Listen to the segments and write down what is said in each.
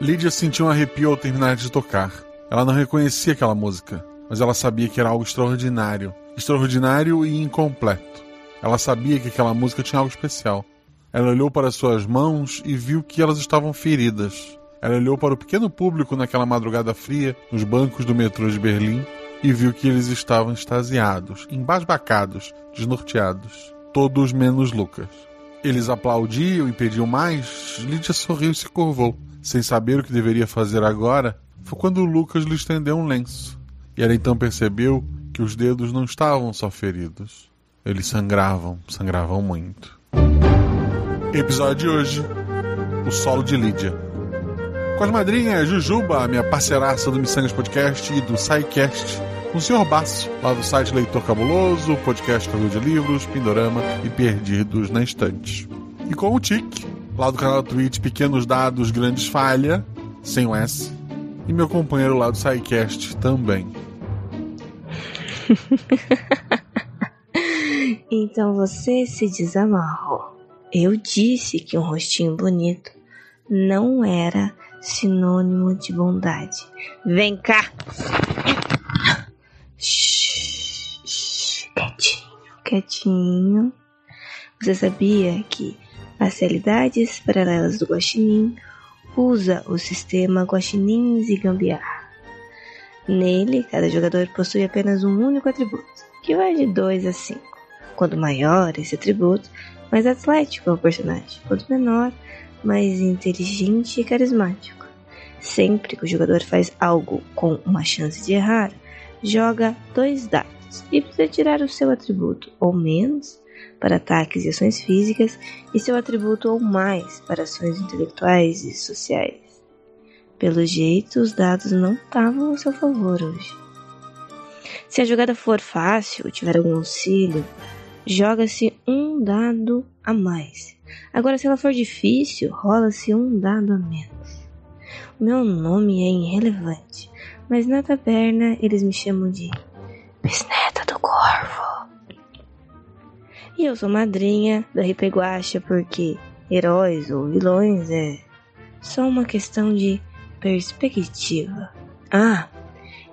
Lídia sentiu um arrepio ao terminar de tocar. Ela não reconhecia aquela música, mas ela sabia que era algo extraordinário, extraordinário e incompleto. Ela sabia que aquela música tinha algo especial. Ela olhou para suas mãos e viu que elas estavam feridas. Ela olhou para o pequeno público naquela madrugada fria, nos bancos do metrô de Berlim, e viu que eles estavam extasiados, embasbacados, desnorteados. Todos menos Lucas. Eles aplaudiam e pediam mais. Lídia sorriu e se curvou. Sem saber o que deveria fazer agora, foi quando Lucas lhe estendeu um lenço. E ela então percebeu que os dedos não estavam só feridos. Eles sangravam, sangravam muito. Episódio de hoje: O solo de Lídia. Com as madrinhas Jujuba, minha parceiraça do Missangas Podcast e do SciCast, o Sr. Basso, lá do site Leitor Cabuloso, podcast Cavil de Livros, Pindorama e Perdidos na Estante. E com o Tic, lá do canal Twitch Pequenos Dados, Grandes Falha, sem o S, e meu companheiro lá do SciCast também. então você se desamarrou. Eu disse que um rostinho bonito não era sinônimo de bondade. Vem cá! Shhh, shh, quietinho, quietinho. Você sabia que as realidades paralelas do Guaxinim usa o sistema Guaxinins e Gambiarra. Nele, cada jogador possui apenas um único atributo, que vai de 2 a 5. Quanto maior esse atributo, mais atlético é o personagem. Quanto menor, mais inteligente e carismático. Sempre que o jogador faz algo com uma chance de errar, joga dois dados e precisa tirar o seu atributo ou menos para ataques e ações físicas e seu atributo ou mais para ações intelectuais e sociais. Pelo jeito, os dados não estavam a seu favor hoje. Se a jogada for fácil ou tiver algum auxílio, joga-se um dado a mais. Agora, se ela for difícil, rola-se um dado a menos. O meu nome é irrelevante, mas na taberna eles me chamam de Bisneta do Corvo. E eu sou madrinha da RP Guacha porque heróis ou vilões é só uma questão de perspectiva. Ah,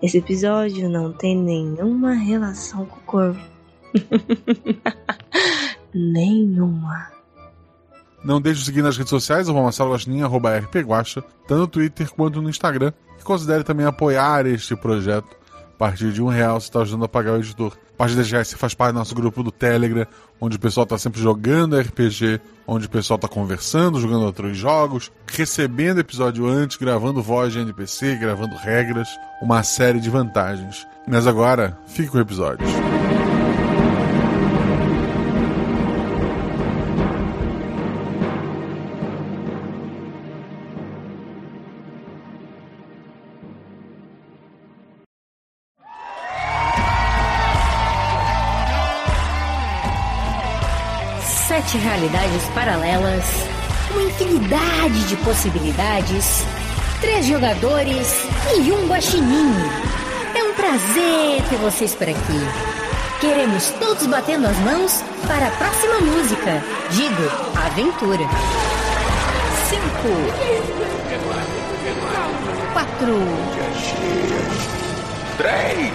esse episódio não tem nenhuma relação com o corvo. nenhuma. Não deixe de seguir nas redes sociais, arroba Marcelo Guaxinim, arroba rpguacha, tanto no Twitter quanto no Instagram. E considere também apoiar este projeto. A partir de um real você está ajudando a pagar o editor. A partir de 10 reais você faz parte do nosso grupo do Telegram, onde o pessoal está sempre jogando RPG, onde o pessoal está conversando, jogando outros jogos, recebendo episódio antes, gravando voz de NPC, gravando regras, uma série de vantagens. Mas agora, fique com o episódio. Sete realidades paralelas, uma infinidade de possibilidades, três jogadores e um guaxinim. É um prazer ter vocês por aqui. Queremos todos batendo as mãos para a próxima música. Digo, aventura. Cinco. Quatro. Três.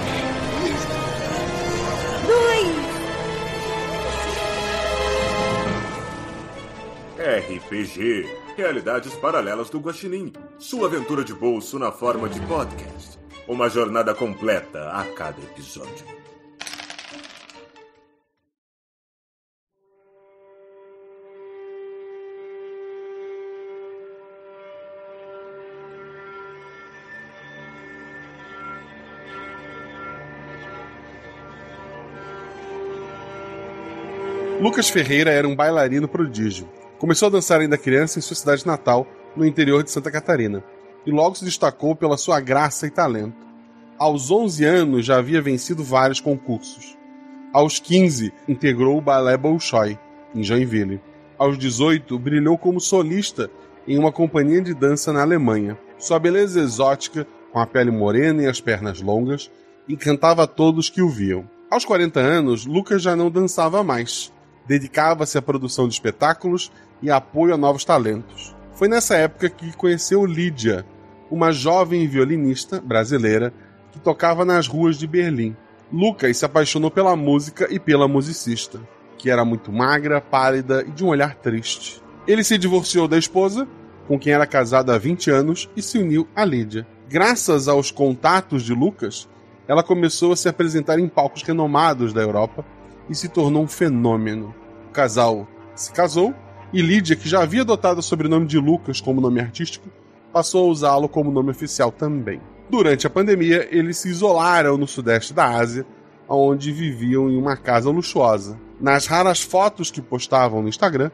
Dois. RPG Realidades Paralelas do Guaxinim. Sua aventura de bolso na forma de podcast. Uma jornada completa a cada episódio. Lucas Ferreira era um bailarino prodígio. Começou a dançar ainda criança em sua cidade natal, no interior de Santa Catarina, e logo se destacou pela sua graça e talento. Aos 11 anos já havia vencido vários concursos. Aos 15, integrou o Balé Bolshoi, em Joinville. Aos 18, brilhou como solista em uma companhia de dança na Alemanha. Sua beleza exótica, com a pele morena e as pernas longas, encantava a todos que o viam. Aos 40 anos, Lucas já não dançava mais. Dedicava-se à produção de espetáculos e apoio a novos talentos. Foi nessa época que conheceu Lídia, uma jovem violinista brasileira que tocava nas ruas de Berlim. Lucas se apaixonou pela música e pela musicista, que era muito magra, pálida e de um olhar triste. Ele se divorciou da esposa, com quem era casado há 20 anos, e se uniu a Lídia. Graças aos contatos de Lucas, ela começou a se apresentar em palcos renomados da Europa e se tornou um fenômeno. O casal se casou e Lídia, que já havia adotado o sobrenome de Lucas como nome artístico, passou a usá-lo como nome oficial também. Durante a pandemia, eles se isolaram no sudeste da Ásia, onde viviam em uma casa luxuosa. Nas raras fotos que postavam no Instagram,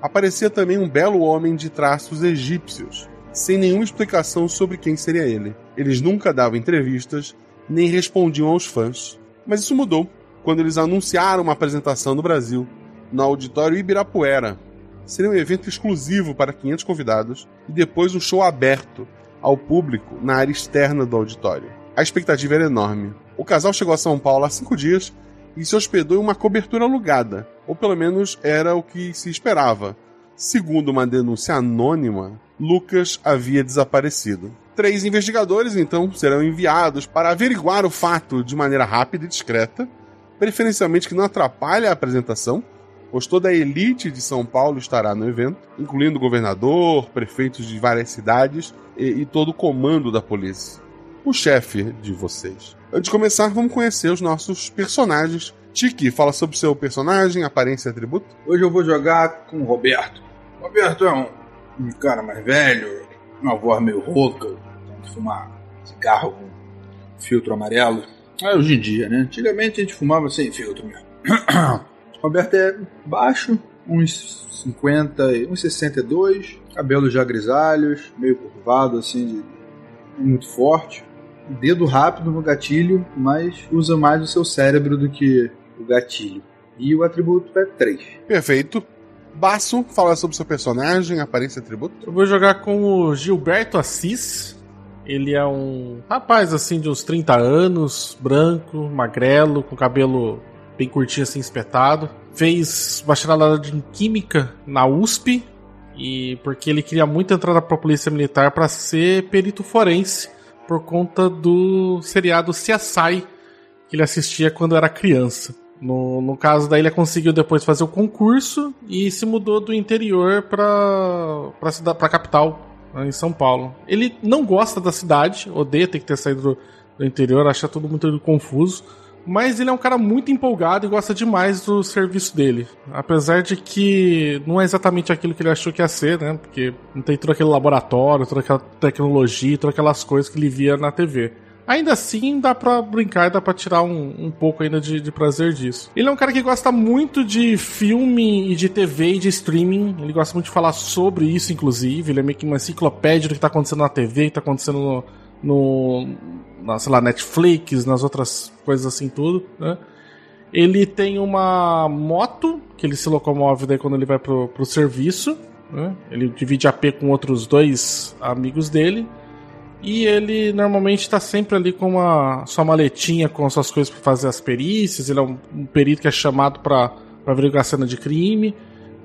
aparecia também um belo homem de traços egípcios, sem nenhuma explicação sobre quem seria ele. Eles nunca davam entrevistas, nem respondiam aos fãs. Mas isso mudou quando eles anunciaram uma apresentação no Brasil, no Auditório Ibirapuera. Seria um evento exclusivo para 500 convidados e depois um show aberto ao público na área externa do auditório. A expectativa era enorme. O casal chegou a São Paulo há cinco dias e se hospedou em uma cobertura alugada, ou pelo menos era o que se esperava. Segundo uma denúncia anônima, Lucas havia desaparecido. Três investigadores então serão enviados para averiguar o fato de maneira rápida e discreta, preferencialmente que não atrapalhe a apresentação, pois toda a elite de São Paulo estará no evento, incluindo governador, prefeitos de várias cidades e, e todo o comando da polícia. O chefe de vocês. Antes de começar, vamos conhecer os nossos personagens. Tiki, fala sobre seu personagem, aparência e atributo. Hoje eu vou jogar com o Roberto. Roberto é um, um cara mais velho, uma voz meio rouca, tem que fumar cigarro com filtro amarelo. É hoje em dia, né? Antigamente a gente fumava sem filtro mesmo. Roberto é baixo, uns 50, uns 62, cabelos já grisalhos, meio curvado assim, de, muito forte. Dedo rápido no gatilho, mas usa mais o seu cérebro do que o gatilho. E o atributo é 3. Perfeito. Baço, fala sobre seu personagem, aparência e atributo. Eu vou jogar com o Gilberto Assis. Ele é um rapaz assim de uns 30 anos, branco, magrelo, com cabelo bem curtinho assim, espetado. Fez bacharelado em Química na USP, e porque ele queria muito entrar para a Polícia Militar para ser perito forense, por conta do seriado CSI que ele assistia quando era criança. No, no caso daí ele conseguiu depois fazer o concurso e se mudou do interior para para a capital, né, em São Paulo. Ele não gosta da cidade, odeia ter que ter saído do, do interior, acha tudo muito confuso mas ele é um cara muito empolgado e gosta demais do serviço dele. Apesar de que não é exatamente aquilo que ele achou que ia ser, né? Porque não tem todo aquele laboratório, toda aquela tecnologia, todas aquelas coisas que ele via na TV. Ainda assim, dá pra brincar e dá pra tirar um, um pouco ainda de, de, prazer disso. Ele é um cara que gosta muito de filme e de TV e de streaming. Ele gosta muito de falar sobre isso, inclusive. Ele é meio que uma enciclopédia do que tá acontecendo na TV, que tá acontecendo no, no na, sei lá, Netflix, nas outras coisas assim tudo, né? Ele tem uma moto que ele se locomove daí quando ele vai pro, pro serviço, né? Ele divide AP com outros dois amigos dele. E ele normalmente está sempre ali com uma sua maletinha com as suas coisas para fazer as perícias. Ele é um, um perito que é chamado para averiguar a cena de crime.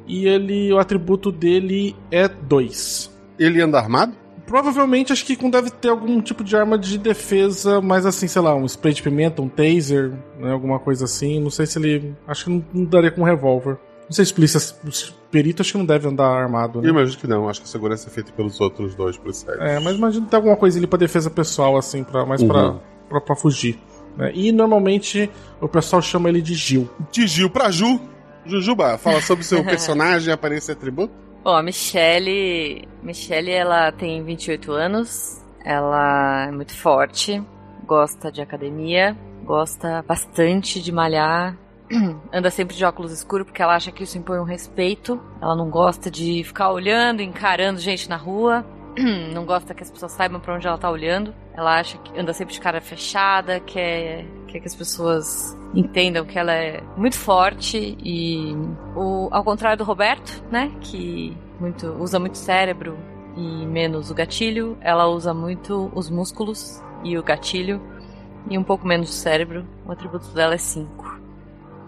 E ele, o atributo dele é 2. Ele anda armado? Provavelmente acho que deve ter algum tipo de arma de defesa, mas assim, sei lá, um spray de pimenta, um taser, né, alguma coisa assim. Não sei se ele. Acho que não, não daria com um revólver. Não sei se polícia, os peritos acho que não deve andar armado, né? Eu imagino que não, acho que a segurança é feita pelos outros dois policiais. É, mas imagino que tem alguma coisa ali pra defesa pessoal, assim, pra, mais uhum. pra, pra, pra, fugir. Né? E normalmente o pessoal chama ele de Gil. De Gil pra Ju. Jujuba, fala sobre seu personagem, aparência e atributo. Bom, a Michelle, Michelle ela tem 28 anos, ela é muito forte, gosta de academia, gosta bastante de malhar, anda sempre de óculos escuros porque ela acha que isso impõe um respeito. Ela não gosta de ficar olhando, encarando gente na rua. Não gosta que as pessoas saibam para onde ela tá olhando. Ela acha que anda sempre de cara fechada, quer, quer que as pessoas entendam que ela é muito forte e o, ao contrário do Roberto, né, que muito, usa muito cérebro e menos o gatilho, ela usa muito os músculos e o gatilho e um pouco menos o cérebro. O atributo dela é 5.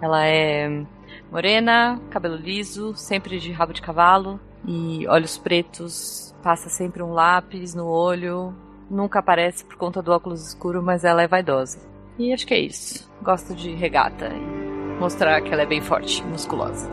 Ela é Morena, cabelo liso, sempre de rabo de cavalo e olhos pretos. Passa sempre um lápis no olho. Nunca aparece por conta do óculos escuro, mas ela é vaidosa. E acho que é isso. Gosto de regata e mostrar que ela é bem forte, musculosa.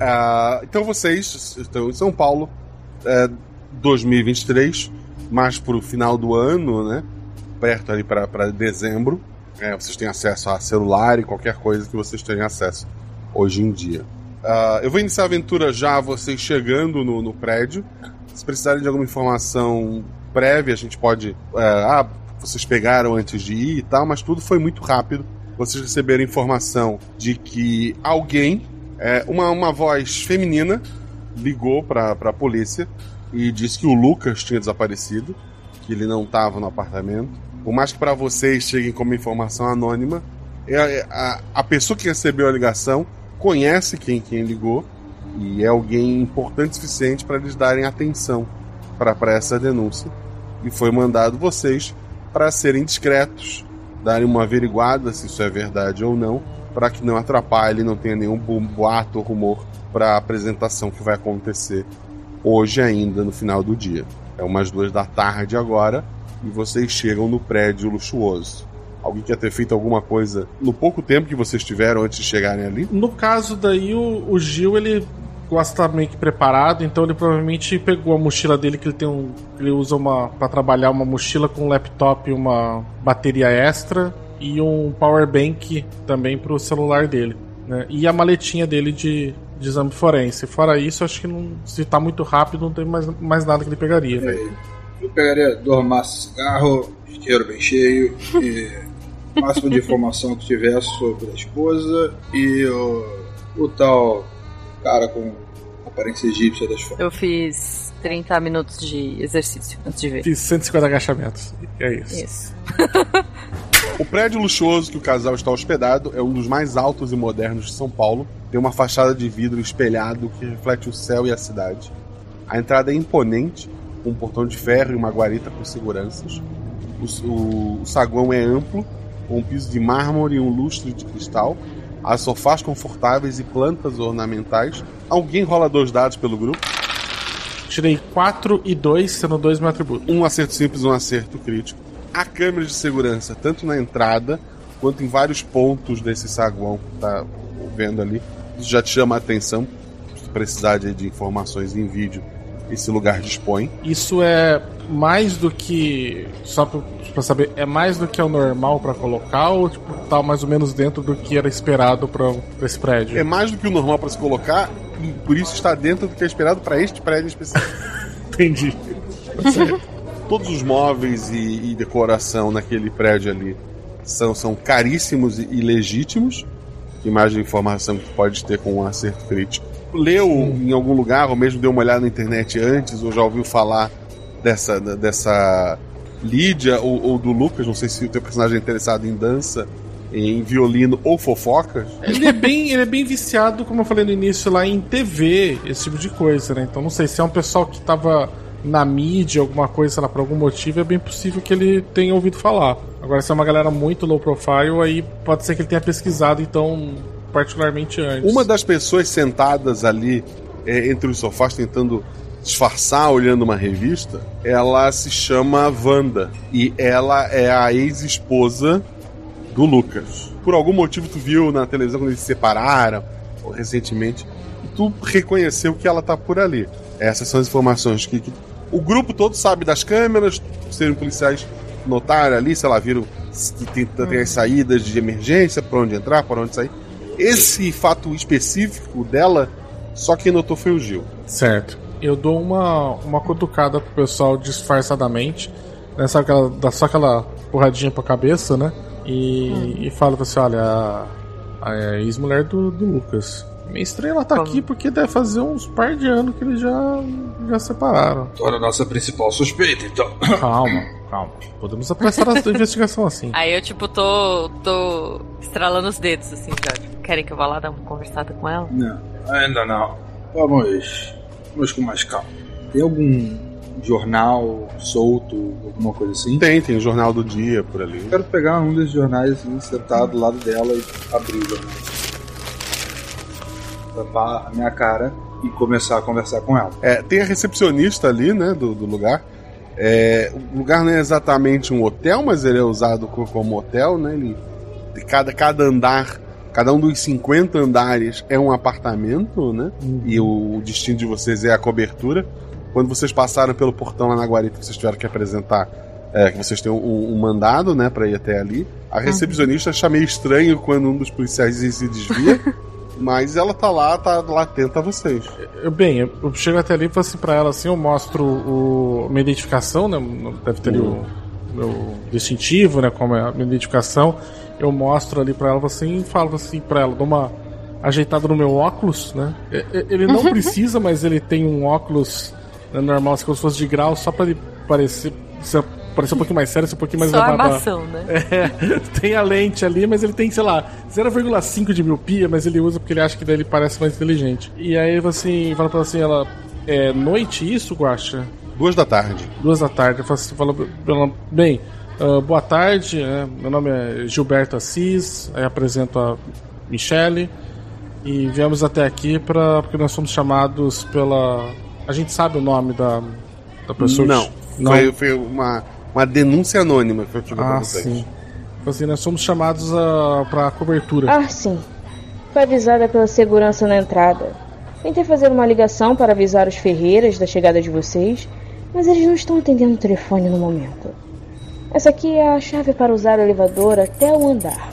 Uh, então vocês estão em São Paulo, uh, 2023, mais para o final do ano, né? Perto ali para dezembro. É, vocês têm acesso a celular e qualquer coisa que vocês tenham acesso hoje em dia. Uh, eu vou iniciar a aventura já vocês chegando no, no, prédio. Se precisarem de alguma informação prévia, a gente pode. Uh, ah, vocês pegaram antes de ir e tal, mas tudo foi muito rápido. Vocês receberam informação de que alguém é, uma, uma voz feminina ligou para a polícia e disse que o Lucas tinha desaparecido, que ele não estava no apartamento. Por mais que para vocês cheguem como informação anônima, é, é, a, a pessoa que recebeu a ligação conhece quem, quem ligou e é alguém importante o suficiente para eles darem atenção para essa denúncia. E foi mandado vocês para serem discretos, darem uma averiguada se isso é verdade ou não, para que não atrapalhe, não tenha nenhum boato ou rumor para a apresentação que vai acontecer hoje ainda no final do dia. É umas duas da tarde agora e vocês chegam no prédio luxuoso. Alguém quer ter feito alguma coisa no pouco tempo que vocês tiveram antes de chegarem ali? No caso daí, o, o Gil, ele gosta meio que preparado, então ele provavelmente pegou a mochila dele, que ele tem um. Ele usa uma. para trabalhar uma mochila com um laptop e uma bateria extra e um power bank também para o celular dele. Né? E a maletinha dele de, de exame forense. Fora isso, acho que não, se tá muito rápido, não tem mais, mais nada que ele pegaria. É, eu pegaria dois maços de cigarro, isqueiro bem cheio, e o máximo de informação que tivesse sobre a esposa e o, o tal cara com aparência egípcia das fotos. Eu fiz 30 minutos de exercício antes de ver. Fiz 150 agachamentos. É isso. Isso. O prédio luxuoso que o casal está hospedado é um dos mais altos e modernos de São Paulo. Tem uma fachada de vidro espelhado que reflete o céu e a cidade. A entrada é imponente, com um portão de ferro e uma guarita com seguranças. O, o, o saguão é amplo, com um piso de mármore e um lustre de cristal. Há sofás confortáveis e plantas ornamentais. Alguém rola dois dados pelo grupo? Tirei 4 e 2, sendo dois meu atributo. Um acerto simples um acerto crítico há câmeras de segurança, tanto na entrada quanto em vários pontos desse saguão que tá vendo ali. Isso já te chama a atenção. Se precisar de, de informações em vídeo, esse lugar dispõe. Isso é mais do que. Só pra, pra saber, é mais do que é o normal para colocar ou tipo, tá mais ou menos dentro do que era esperado para esse prédio? É mais do que o normal para se colocar e por isso está dentro do que é esperado para este prédio específico. Entendi. todos os móveis e, e, decoração naquele prédio ali são, são caríssimos e, legítimos. Que mais de informação que pode ter com um acerto crítico. Leu Sim. em algum lugar, ou mesmo deu uma olhada na internet antes, ou já ouviu falar dessa, dessa Lídia ou, ou do Lucas, não sei se o teu personagem é interessado em dança, em violino ou fofocas. Ele é bem, ele é bem viciado, como eu falei no início, lá em TV, esse tipo de coisa, né? Então não sei se é um pessoal que tava na mídia, alguma coisa, sei lá, por algum motivo, é bem possível que ele tenha ouvido falar. Agora, se é uma galera muito low profile, aí pode ser que ele tenha pesquisado, então, particularmente antes. Uma das pessoas sentadas ali é, entre os sofás tentando disfarçar olhando uma revista, ela se chama Wanda e ela é a ex-esposa do Lucas. Por algum motivo tu viu na televisão quando eles se separaram, ou recentemente, e tu reconheceu que ela tá por ali. Essas são as informações que, que o grupo todo sabe das câmeras, serem policiais notaram ali, sei lá, viram que tem, tem as saídas de emergência, para onde entrar, para onde sair. Esse fato específico dela, só quem notou foi o Gil. Certo. Eu dou uma, uma cutucada pro pessoal disfarçadamente, né? Sabe aquela, dá só aquela porradinha pra cabeça, né? E, hum. e falo pra você, olha, a, a ex-mulher do, do Lucas. Minha estrela tá aqui porque deve fazer uns par de anos que eles já, já separaram. Torna a nossa principal suspeita, então. Calma, calma. Podemos apressar a investigação assim. Aí eu, tipo, tô. tô estralando os dedos, assim, já. Tipo, querem que eu vá lá dar uma conversada com ela? Não, ainda não. Vamos. Vamos com mais calma. Tem algum jornal solto, alguma coisa assim? Tem, tem o jornal do dia por ali. Eu quero pegar um desses jornais assim, sentado do lado dela e abrir o jornal. Tapar a minha cara e começar a conversar com ela. É, tem a recepcionista ali, né, do, do lugar. É, o lugar não é exatamente um hotel, mas ele é usado co- como hotel, né? Ele, cada, cada andar, cada um dos 50 andares é um apartamento, né? E o, o destino de vocês é a cobertura. Quando vocês passaram pelo portão lá na guarita, que vocês tiveram que apresentar é, que vocês têm um, um mandado, né, pra ir até ali. A recepcionista acha meio estranho quando um dos policiais se desvia, mas ela tá lá, tá lá atenta a vocês. Eu, bem, eu, eu chego até ali e falo assim pra ela assim, eu mostro o, minha identificação, né? Deve ter ali o meu distintivo, né? Como é a minha identificação. Eu mostro ali pra ela assim e falo assim pra ela, dou uma ajeitada no meu óculos, né? Ele não precisa, mas ele tem um óculos né, normal, assim, se fosse de grau, só pra ele parecer, parecer um pouquinho mais sério, ser um pouquinho mais Só armação, né? É, tem a lente ali, mas ele tem, sei lá, 0,5 de miopia, mas ele usa porque ele acha que daí ele parece mais inteligente. E aí ele fala assim, fala pra ela assim, ela. É noite isso, Guacha? Duas da tarde. Duas da tarde. Eu falo assim, fala bem, ah, boa tarde, né, meu nome é Gilberto Assis, aí apresento a Michele. E viemos até aqui pra, porque nós fomos chamados pela. A gente sabe o nome da, da pessoa Não, que. Foi, foi uma, uma denúncia anônima que foi feita pra Ah, vocês. sim. Então, assim, nós somos chamados a, pra cobertura. Ah, sim. Foi avisada pela segurança na entrada. Tentei fazer uma ligação para avisar os Ferreiras da chegada de vocês, mas eles não estão atendendo o telefone no momento. Essa aqui é a chave para usar o elevador até o andar.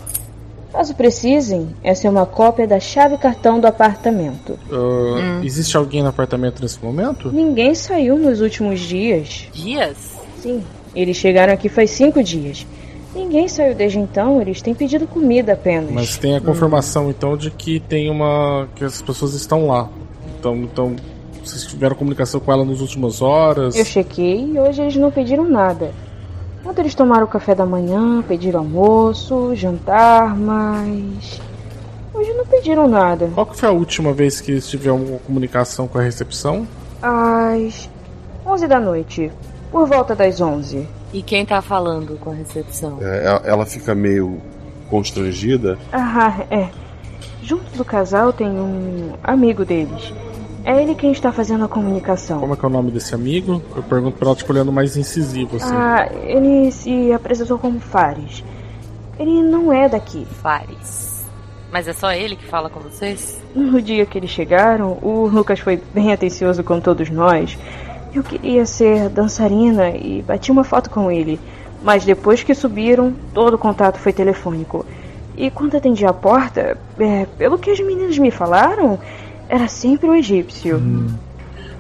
Caso precisem, essa é uma cópia da chave cartão do apartamento. Ah, Existe alguém no apartamento nesse momento? Ninguém saiu nos últimos dias. Dias? Sim, eles chegaram aqui faz cinco dias. Ninguém saiu desde então, eles têm pedido comida apenas. Mas tem a confirmação então de que tem uma. que as pessoas estão lá. Então, então vocês tiveram comunicação com ela nas últimas horas. Eu chequei e hoje eles não pediram nada. Ontem eles tomaram o café da manhã, pediram almoço, jantar, mas. Hoje não pediram nada. Qual que foi a última vez que eles tiveram comunicação com a recepção? Às 11 da noite, por volta das 11. E quem tá falando com a recepção? É, ela- ela fica meio constrangida. Ah, é. Junto do casal tem um amigo deles. É ele quem está fazendo a comunicação. Como é que é o nome desse amigo? Eu pergunto pra ela, tipo, olhando mais incisivo, assim. Ah, ele se apresentou como Fares. Ele não é daqui. Fares. Mas é só ele que fala com vocês? No dia que eles chegaram, o Lucas foi bem atencioso com todos nós. Eu queria ser dançarina e bati uma foto com ele. Mas depois que subiram, todo o contato foi telefônico. E quando atendi a porta, é, pelo que as meninas me falaram, era sempre o egípcio.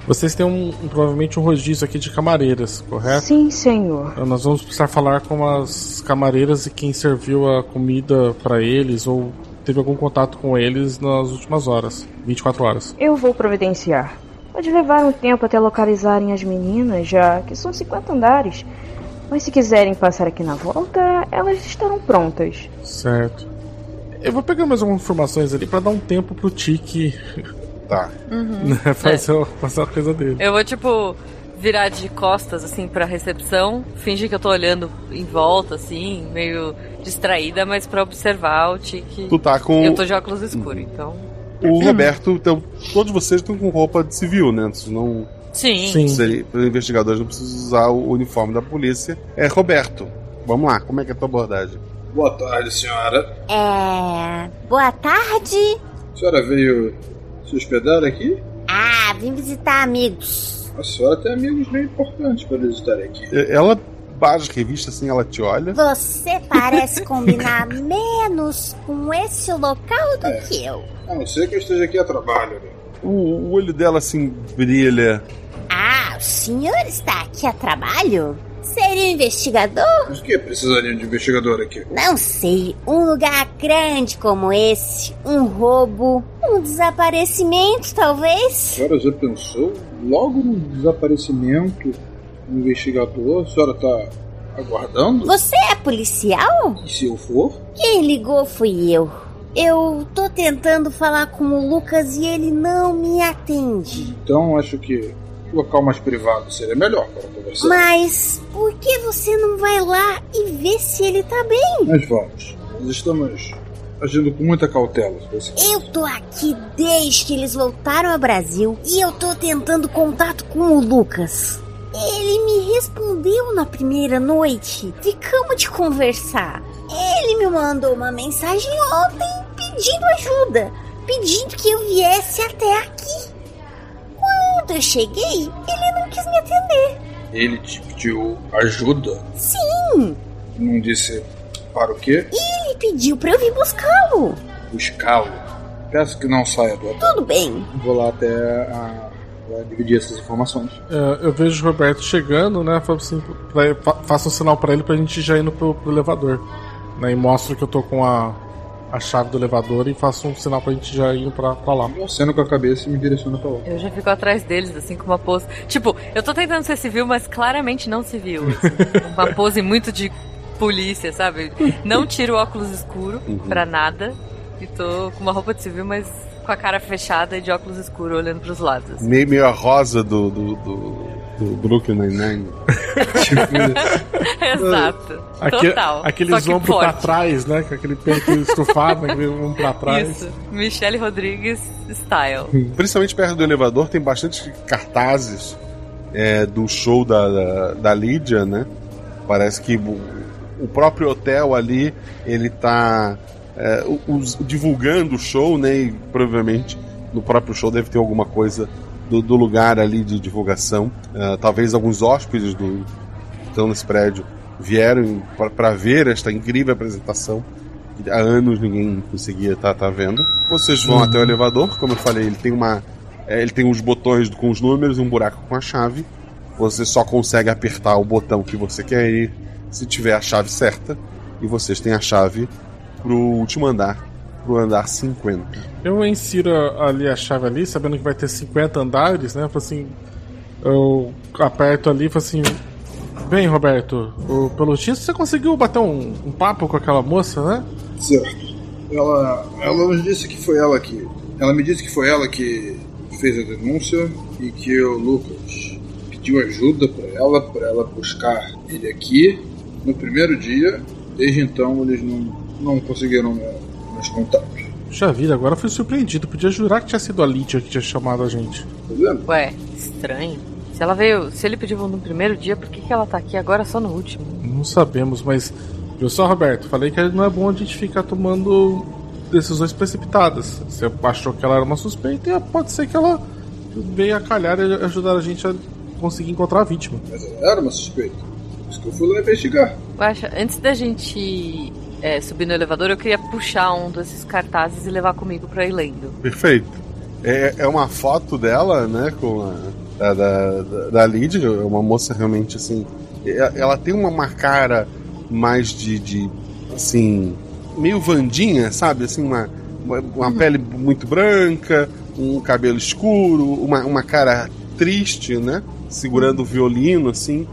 Vocês têm um, provavelmente um rodízio aqui de camareiras, correto? Sim, senhor. Então, Nós vamos precisar falar com as camareiras e quem serviu a comida pra eles ou teve algum contato com eles nas últimas horas, 24 horas. Eu vou providenciar. Pode levar um tempo até localizarem as meninas, já que são 50 andares. Mas se quiserem passar aqui na volta, elas estarão prontas. Certo. Eu vou pegar mais algumas informações ali pra dar um tempo pro Tiki Tá. né, fazer, o- fazer a coisa dele. Eu vou, tipo, virar de costas, assim, pra recepção, fingir que eu tô olhando em volta, assim, meio distraída, mas pra observar o Tiki. Tu tá com- Eu tô de óculos escuros, então. O Roberto, então, todos vocês estão com roupa de civil, né? Vocês não. Sim. Sim. Os investigadores não precisam usar o uniforme da polícia. É, Roberto, vamos lá, como é que é a tua abordagem? Boa tarde, senhora. É. Boa tarde. A senhora veio se hospedar aqui? Ah, vim visitar amigos. A senhora tem amigos bem importantes para visitar aqui. É, Ela a revista assim, ela te olha. Você parece combinar menos com esse local do É. que eu. A não ser que eu esteja aqui a trabalho. né? O, olho dela assim brilha. Ah, o senhor está aqui a trabalho? Seria investigador? Mas o que precisariam de investigador aqui? Não sei. Um lugar grande como esse, um roubo, um desaparecimento, A talvez? senhora já pensou logo no desaparecimento investigador? A senhora está aguardando? Você é policial? E se eu for? Quem ligou fui eu. Eu tô tentando falar com o Lucas e ele não me atende. Então acho que local mais privado seria melhor para conversar. Mas por que você não vai lá e vê se ele tá bem? Nós vamos. Nós estamos agindo com muita cautela. Eu tô aqui desde que eles voltaram ao Brasil e eu tô tentando contato com o Lucas. Ele me respondeu na primeira noite. Ficamos de conversar. Ele me mandou uma mensagem ontem pedindo ajuda, pedindo que eu viesse até aqui. Quando eu cheguei, ele não quis me atender. Ele te pediu ajuda? Sim. Não disse para o quê? Ele pediu para eu vir buscá-lo. Buscá-lo? Peço que não saia do hotel. Tudo bem. Vou lá até a Vai dividir essas informações. É, eu vejo o Roberto chegando, né? Falo assim, pra, fa, faço um sinal para ele pra gente já indo pro, pro elevador. Né, e mostro que eu tô com a, a chave do elevador e faço um sinal pra gente já ir pra, pra lá. Eu ceno com a cabeça e me direciona pra lá. Eu já fico atrás deles, assim, com uma pose. Tipo, eu tô tentando ser civil, mas claramente não civil. Assim, uma pose muito de polícia, sabe? Não tiro óculos escuro uhum. pra nada. E tô com uma roupa de civil, mas com a cara fechada e de óculos escuros olhando pros lados. Meio, meio a rosa do, do, do, do Brooklyn Nine-Nine. Exato. Aquele, Total. Aqueles ombros pra trás, né? Com aquele peito estufado, aquele ombro pra trás. Isso. Michelle Rodrigues style. Principalmente perto do elevador tem bastante cartazes é, do show da, da, da Lídia, né? Parece que o, o próprio hotel ali, ele tá é, os, divulgando o show, né? E provavelmente no próprio show deve ter alguma coisa do, do lugar ali de divulgação. Uh, talvez alguns hóspedes do, que estão nesse prédio vieram para ver esta incrível apresentação. Há anos ninguém conseguia estar tá, tá vendo. Vocês vão uhum. até o elevador, como eu falei, ele tem uma. É, ele tem os botões com os números e um buraco com a chave. Você só consegue apertar o botão que você quer ir se tiver a chave certa. E vocês têm a chave pro último andar, pro andar 50. Eu insiro ali a chave ali, sabendo que vai ter 50 andares, né? assim, eu aperto ali e falo assim. Bem, Roberto, o pelotista, você conseguiu bater um, um, papo com aquela moça, né? Certo. Ela, ela nos disse que foi ela que. Ela me disse que foi ela que fez a denúncia e que o Lucas pediu ajuda para ela, para ela buscar ele aqui no primeiro dia. Desde então eles não não conseguiram meus contatos. Puxa vida, agora fui surpreendido. Podia jurar que tinha sido a Lídia que tinha chamado a gente. Tá Ué, estranho. Se ela veio. Se ele pediu no primeiro dia, por que, que ela tá aqui agora só no último? Não sabemos, mas. Viu só, Roberto? Falei que não é bom a gente ficar tomando decisões precipitadas. Você achou que ela era uma suspeita e pode ser que ela veio a calhar e ajudar a gente a conseguir encontrar a vítima. Mas ela era uma suspeita. Por isso que eu fui lá investigar. Baixa, antes da gente é, subir no elevador, eu queria puxar um desses cartazes e levar comigo pra ir lendo. Perfeito. É, é uma foto dela, né, com a, da, da, da Lídia, é uma moça realmente assim. É, ela tem uma, uma cara mais de, de assim, meio Vandinha, sabe? Assim, uma, uma, uma hum. pele muito branca, um cabelo escuro, uma, uma cara triste, né? Segurando o violino, assim.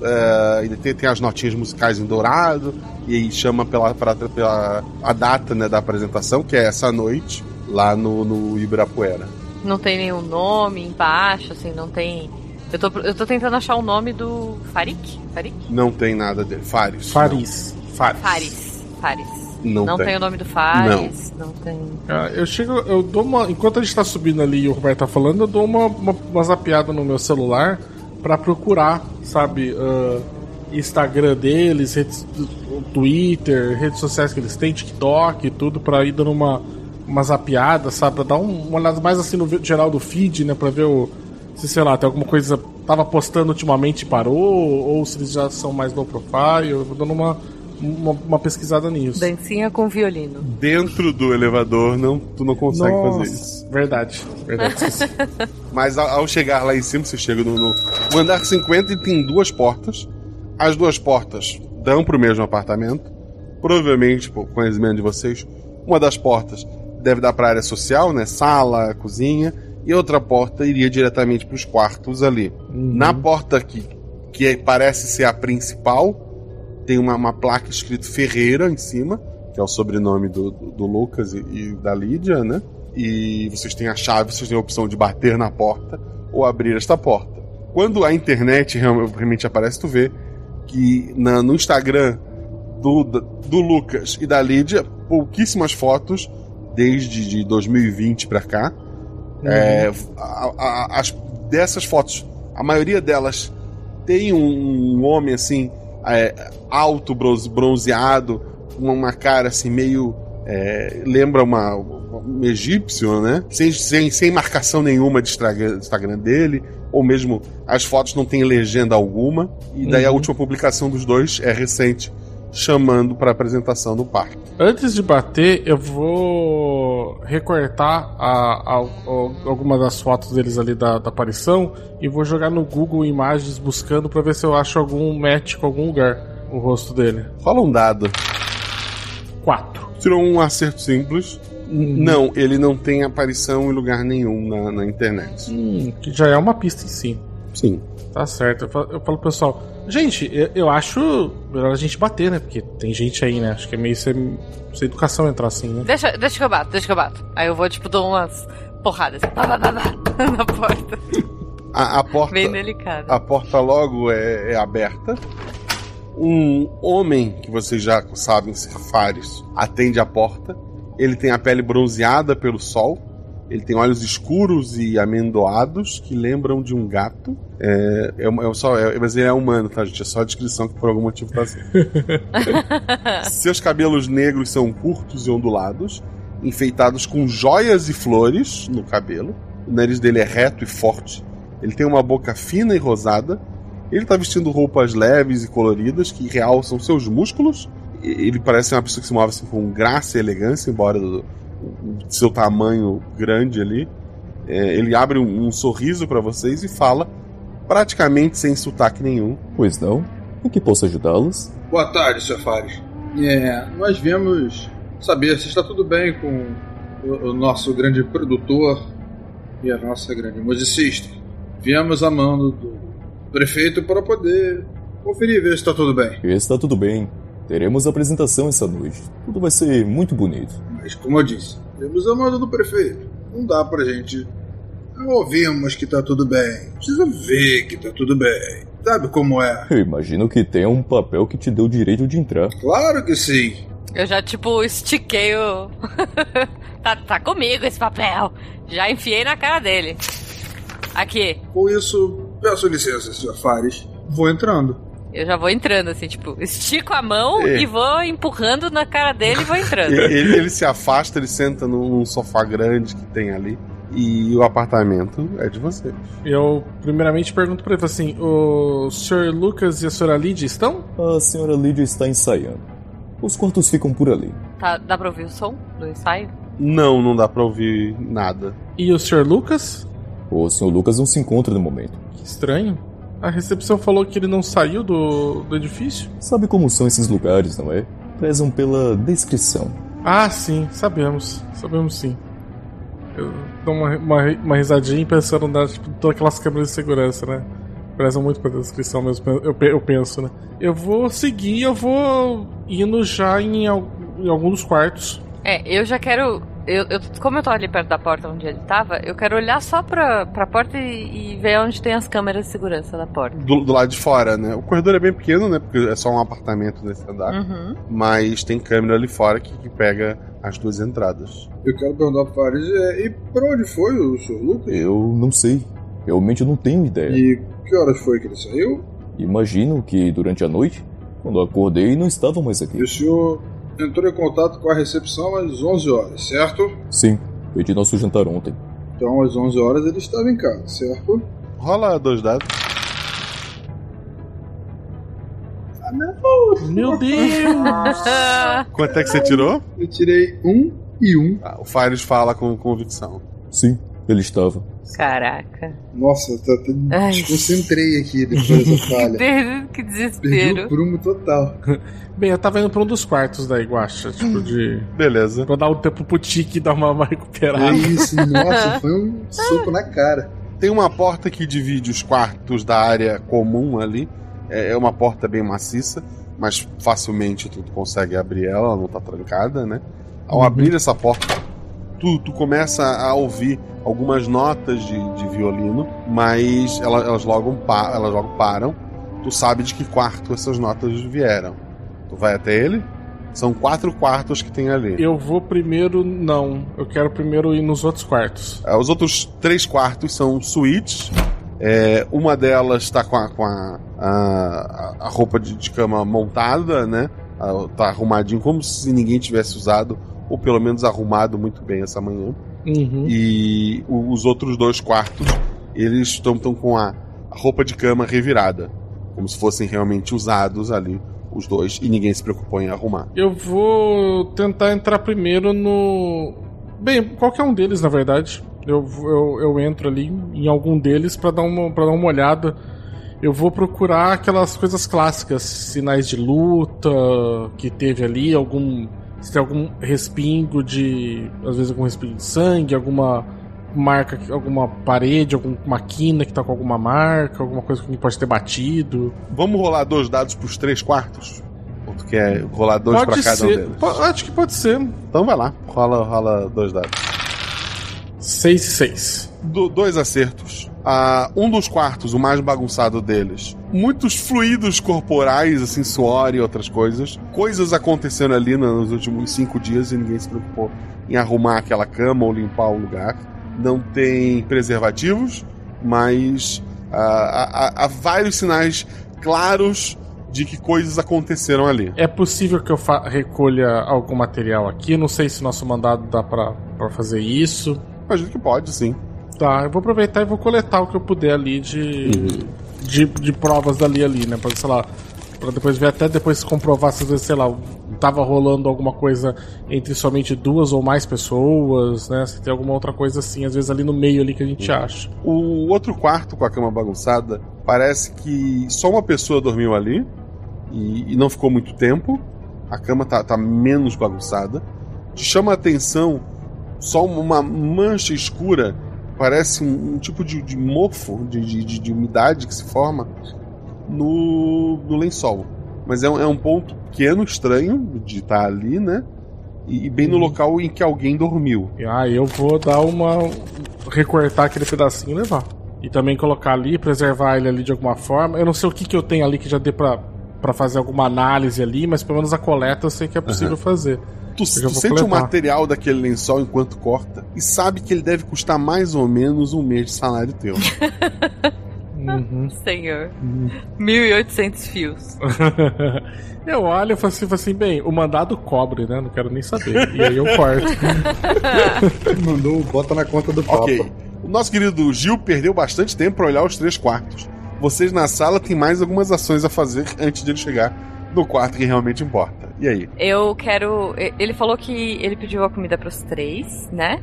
Uh, tem, tem as notinhas musicais em dourado e aí chama pela, pra, pela a data né, da apresentação, que é essa noite, lá no, no Ibirapuera. Não tem nenhum nome embaixo, assim, não tem. Eu tô, eu tô tentando achar o nome do Farik? Farik? Não tem nada dele. Faris. Faris. Faris. Faris. Faris. Não, não tem. tem. o nome do Fares, não, não tem. Ah, eu chego, eu dou uma. Enquanto a gente tá subindo ali e o Roberto tá falando, eu dou uma, uma, uma zapiada no meu celular para procurar, sabe, uh, Instagram deles, redes, Twitter, redes sociais que eles têm, TikTok e tudo, para ir dando uma, uma zapiada, sabe? Pra dar um, uma olhada mais assim no geral do feed, né? Pra ver o, se, sei lá, tem alguma coisa tava postando ultimamente e parou, ou se eles já são mais low profile, eu vou dando uma, uma, uma, pesquisada nisso. Dancinha com violino. Dentro do elevador, não, tu não consegue Nossa, fazer isso. Verdade, verdade. Mas ao, ao, chegar lá em cima, você chega no, no, no andar 50 e tem duas portas. As duas portas dão para o mesmo apartamento. Provavelmente, por conhecimento de vocês, uma das portas deve dar para a área social, né? Sala, cozinha. E outra porta iria diretamente para os quartos ali. Uhum. Na porta aqui, que parece ser a principal, tem uma, uma placa escrito Ferreira em cima, que é o sobrenome do, do, do Lucas e, e da Lídia, né? E vocês têm a chave, vocês têm a opção de bater na porta ou abrir esta porta. Quando a internet realmente aparece, tu vê que na, no Instagram do, do Lucas e da Lídia, pouquíssimas fotos desde de 2020 para cá. Uhum. É, a, a, as, dessas fotos, a maioria delas tem um, um homem assim, é, alto, bronzeado, uma, uma, cara assim meio. É, lembra uma, um egípcio, né? Sem, sem, sem marcação nenhuma de Instagram dele, ou mesmo as fotos não têm legenda alguma. E daí uhum. a última publicação dos dois é recente, chamando para apresentação no parque. Antes de bater, eu vou recortar a, a, a, algumas das fotos deles ali da, da, aparição e vou jogar no Google Imagens buscando para ver se eu acho algum match com algum lugar o rosto dele. Rola um dado. Quatro. Tirou um acerto simples. Hum. Não, ele não tem aparição em lugar nenhum na, na internet. Hum, que já é uma pista em si. Sim. Tá certo. Eu falo, eu falo pessoal, gente, eu, eu, acho melhor a gente bater, né? Porque tem gente aí, né? Acho que é meio sem, sem educação entrar assim, né? Deixa, deixa que eu bato, deixa que eu bato. Aí eu vou, tipo, dou umas porradas assim, na porta. A, a, porta. Bem delicada. A porta logo é, é aberta. Um homem que vocês já sabem ser Fares atende a porta. Ele tem a pele bronzeada pelo sol. Ele tem olhos escuros e amendoados que lembram de um gato. É, é, é só, é, mas ele é humano, tá, gente? É só a descrição que por algum motivo tá assim. Seus cabelos negros são curtos e ondulados, enfeitados com joias e flores no cabelo. O nariz dele é reto e forte. Ele tem uma boca fina e rosada. Ele tá vestindo roupas leves e coloridas que realçam seus músculos. Ele parece uma pessoa que se move assim, com graça e elegância, embora do, do seu tamanho grande ali. É, ele abre um, um sorriso para vocês e fala praticamente sem sotaque nenhum. Pois não? Em que posso ajudá-los? Boa tarde, Sr. Fares. É, nós viemos saber se está tudo bem com o, o, nosso grande produtor e a nossa grande musicista. Viemos a mando do prefeito para poder conferir ver se está tudo bem. Está tudo bem. Teremos apresentação essa noite. Tudo vai ser muito bonito. Mas como eu disse, temos a mando do prefeito. Não dá pra gente Ouvimos que tá tudo bem. Precisa ver que tá tudo bem. Sabe como é? Eu imagino que tenha um papel que te deu o direito de entrar. Claro que sim. Eu já, tipo, estiquei o. tá, tá comigo esse papel. Já enfiei na cara dele. Aqui. Com isso, peço licença, Sr. Fares. Vou entrando. Eu já vou entrando, assim, tipo, estico a mão é. e vou empurrando na cara dele e vou entrando. ele, ele se afasta, ele senta num sofá grande que tem ali e o apartamento é de vocês. Eu, primeiramente, pergunto pra ele assim: o Sr. Lucas e a Sra. Lydia estão? A Sra. Lydia está ensaiando. Os quartos ficam por ali. Tá, dá pra ouvir o som do ensaio? Não, não dá pra ouvir nada. E o Sr. Lucas? O Sr. Lucas não se encontra no momento. Que estranho. A recepção falou que ele não saiu do, do edifício? Sabe como são esses lugares, não é? Prezam pela descrição. Ah, sim, sabemos. Sabemos sim. Eu dou uma, uma, uma risadinha pensando nas tipo, todas aquelas câmeras de segurança, né? Prezam muito pela descrição mesmo, eu, eu penso, né? Eu vou seguir, eu vou indo já em, em alguns quartos. É, eu já quero eu, eu, como eu tô ali perto da porta onde ele tava, eu quero olhar só pra, pra porta e, e ver onde tem as câmeras de segurança da porta. Do, do, lado de fora, né? O corredor é bem pequeno, né? Porque é só um apartamento nesse andar. Uhum. Mas tem câmera ali fora que, que pega as duas entradas. Eu quero perguntar pro Fares, é, e pra onde foi o Sr. Lucas? Eu não sei. Realmente eu não tenho ideia. E que horas foi que ele saiu? Imagino que durante a noite. Quando acordei, não estava mais aqui. E o senhor entrou em contato com a recepção às 11 horas, certo? Sim, pedi nosso jantar ontem. Então, às 11 horas ele estava em casa, certo? Rola dois dados. Ah, não. Meu Deus! Quanto é que você tirou? Eu tirei um e um. Ah, o Fires fala com convicção. Sim, ele estava. Caraca. Nossa, tá, tá, desconcentrei aqui depois dessa falha. que desespero. Perdi o prumo total. Bem, eu tava indo pra um dos quartos da Iguacha, tipo de. Beleza. Pra dar um tempo pro Tiki dar uma, uma recuperada. É isso, nossa, foi um soco na cara. Tem uma porta que divide os quartos da área comum ali. É, é uma porta bem maciça. mas facilmente tu, tu consegue abrir ela, ela não tá trancada, né? Ao abrir essa porta, tu, tu começa a ouvir algumas notas de, de violino, mas elas, elas, logo pa, elas logo param. Tu sabe de que quarto essas notas vieram. Tu vai até ele? São quatro quartos que tem ali. Eu vou primeiro, não. Eu quero primeiro ir nos outros quartos. É, os outros três quartos são suítes. É, uma delas está com, a, com a, a, a, roupa de, de, cama montada, né? Tá arrumadinho, como se ninguém tivesse usado, ou pelo menos arrumado muito bem essa manhã. Uhum. E os outros dois quartos, eles estão com a roupa de cama revirada. Como se fossem realmente usados ali os dois e ninguém se preocupou em arrumar. Eu vou tentar entrar primeiro no. Bem, qualquer um deles, na verdade. Eu, eu, eu entro ali em algum deles para dar, uma, pra dar uma olhada. Eu vou procurar aquelas coisas clássicas, sinais de luta que teve ali, algum. Se tem algum respingo de. Às vezes algum respingo de sangue, alguma marca, alguma parede, alguma quina que tá com alguma marca, alguma coisa que pode ter batido. Vamos rolar dois dados pros três quartos? Ou tu quer rolar dois pode pra cada ser. um deles? Acho que pode ser. Então vai lá, rola, rola dois dados. Seis e seis. Do, dois acertos. Uh, um dos quartos, o mais bagunçado deles, muitos fluidos corporais, assim, suor e outras coisas. Coisas acontecendo ali nos últimos cinco dias e ninguém se preocupou em arrumar aquela cama ou limpar o lugar não tem preservativos, mas há, há, há vários sinais claros de que coisas aconteceram ali. É possível que eu recolha algum material aqui? Não sei se nosso mandado dá para fazer isso. Imagino que pode, sim. Tá, eu vou aproveitar e vou coletar o que eu puder ali de, uhum. De, de, provas dali ali, né? Pra, sei lá, pra depois ver até depois comprovar se, sei lá, tava rolando alguma coisa entre somente duas ou mais pessoas, né? Se tem alguma outra coisa assim, às vezes ali no meio ali que a gente acha. O outro quarto com a cama bagunçada, parece que só uma pessoa dormiu ali e, e não ficou muito tempo. A cama tá, tá menos bagunçada. Te chama a atenção só uma mancha escura, parece um, um tipo de, de mofo, de, de, de umidade que se forma no, no lençol. Mas é um, é um ponto pequeno, estranho, de estar ali, né? E, e bem no local em que alguém dormiu. Ah, eu vou dar uma. recortar aquele pedacinho e levar. E também colocar ali, preservar ele ali de alguma forma. Eu não sei o que, que eu tenho ali que já dê pra, pra fazer alguma análise ali, mas pelo menos a coleta eu sei que é possível uhum. fazer. Tu, tu sente coletar. o material daquele lençol enquanto corta e sabe que ele deve custar mais ou menos um mês de salário teu. Uhum. Senhor. Uhum. 1.800 fios. eu olho e falo assim, assim, bem, o mandado cobre, né? Não quero nem saber. E aí eu corto. Mandou, bota na conta do Papa. Ok. O nosso querido Gil perdeu bastante tempo para olhar os três quartos. Vocês na sala têm mais algumas ações a fazer antes de ele chegar no quarto que realmente importa. E aí? Eu quero. Ele falou que ele pediu a comida para os três, né?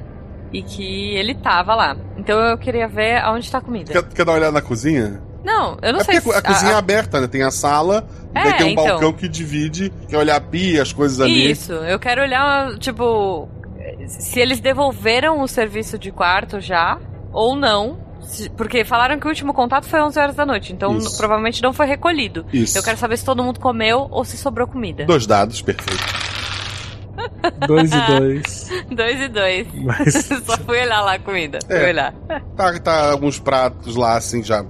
e que ele tava lá. Então eu queria ver aonde tá a comida. Quer, quer dar uma olhada na cozinha? Não, eu não é sei se... A cozinha a, é aberta, né? Tem a sala, é, daí tem um então... balcão que divide, quer olhar a pia, as coisas ali. Isso, eu quero olhar, tipo, se eles devolveram o serviço de quarto já, ou não. Porque falaram que o último contato foi 11 horas da noite, então Isso. provavelmente não foi recolhido. Isso. Eu quero saber se todo mundo comeu ou se sobrou comida. Dois dados, perfeito. Dois e dois. dois e dois. Mas... Só fui olhar lá a comida. É, fui olhar. Tá, tá alguns pratos lá, assim, já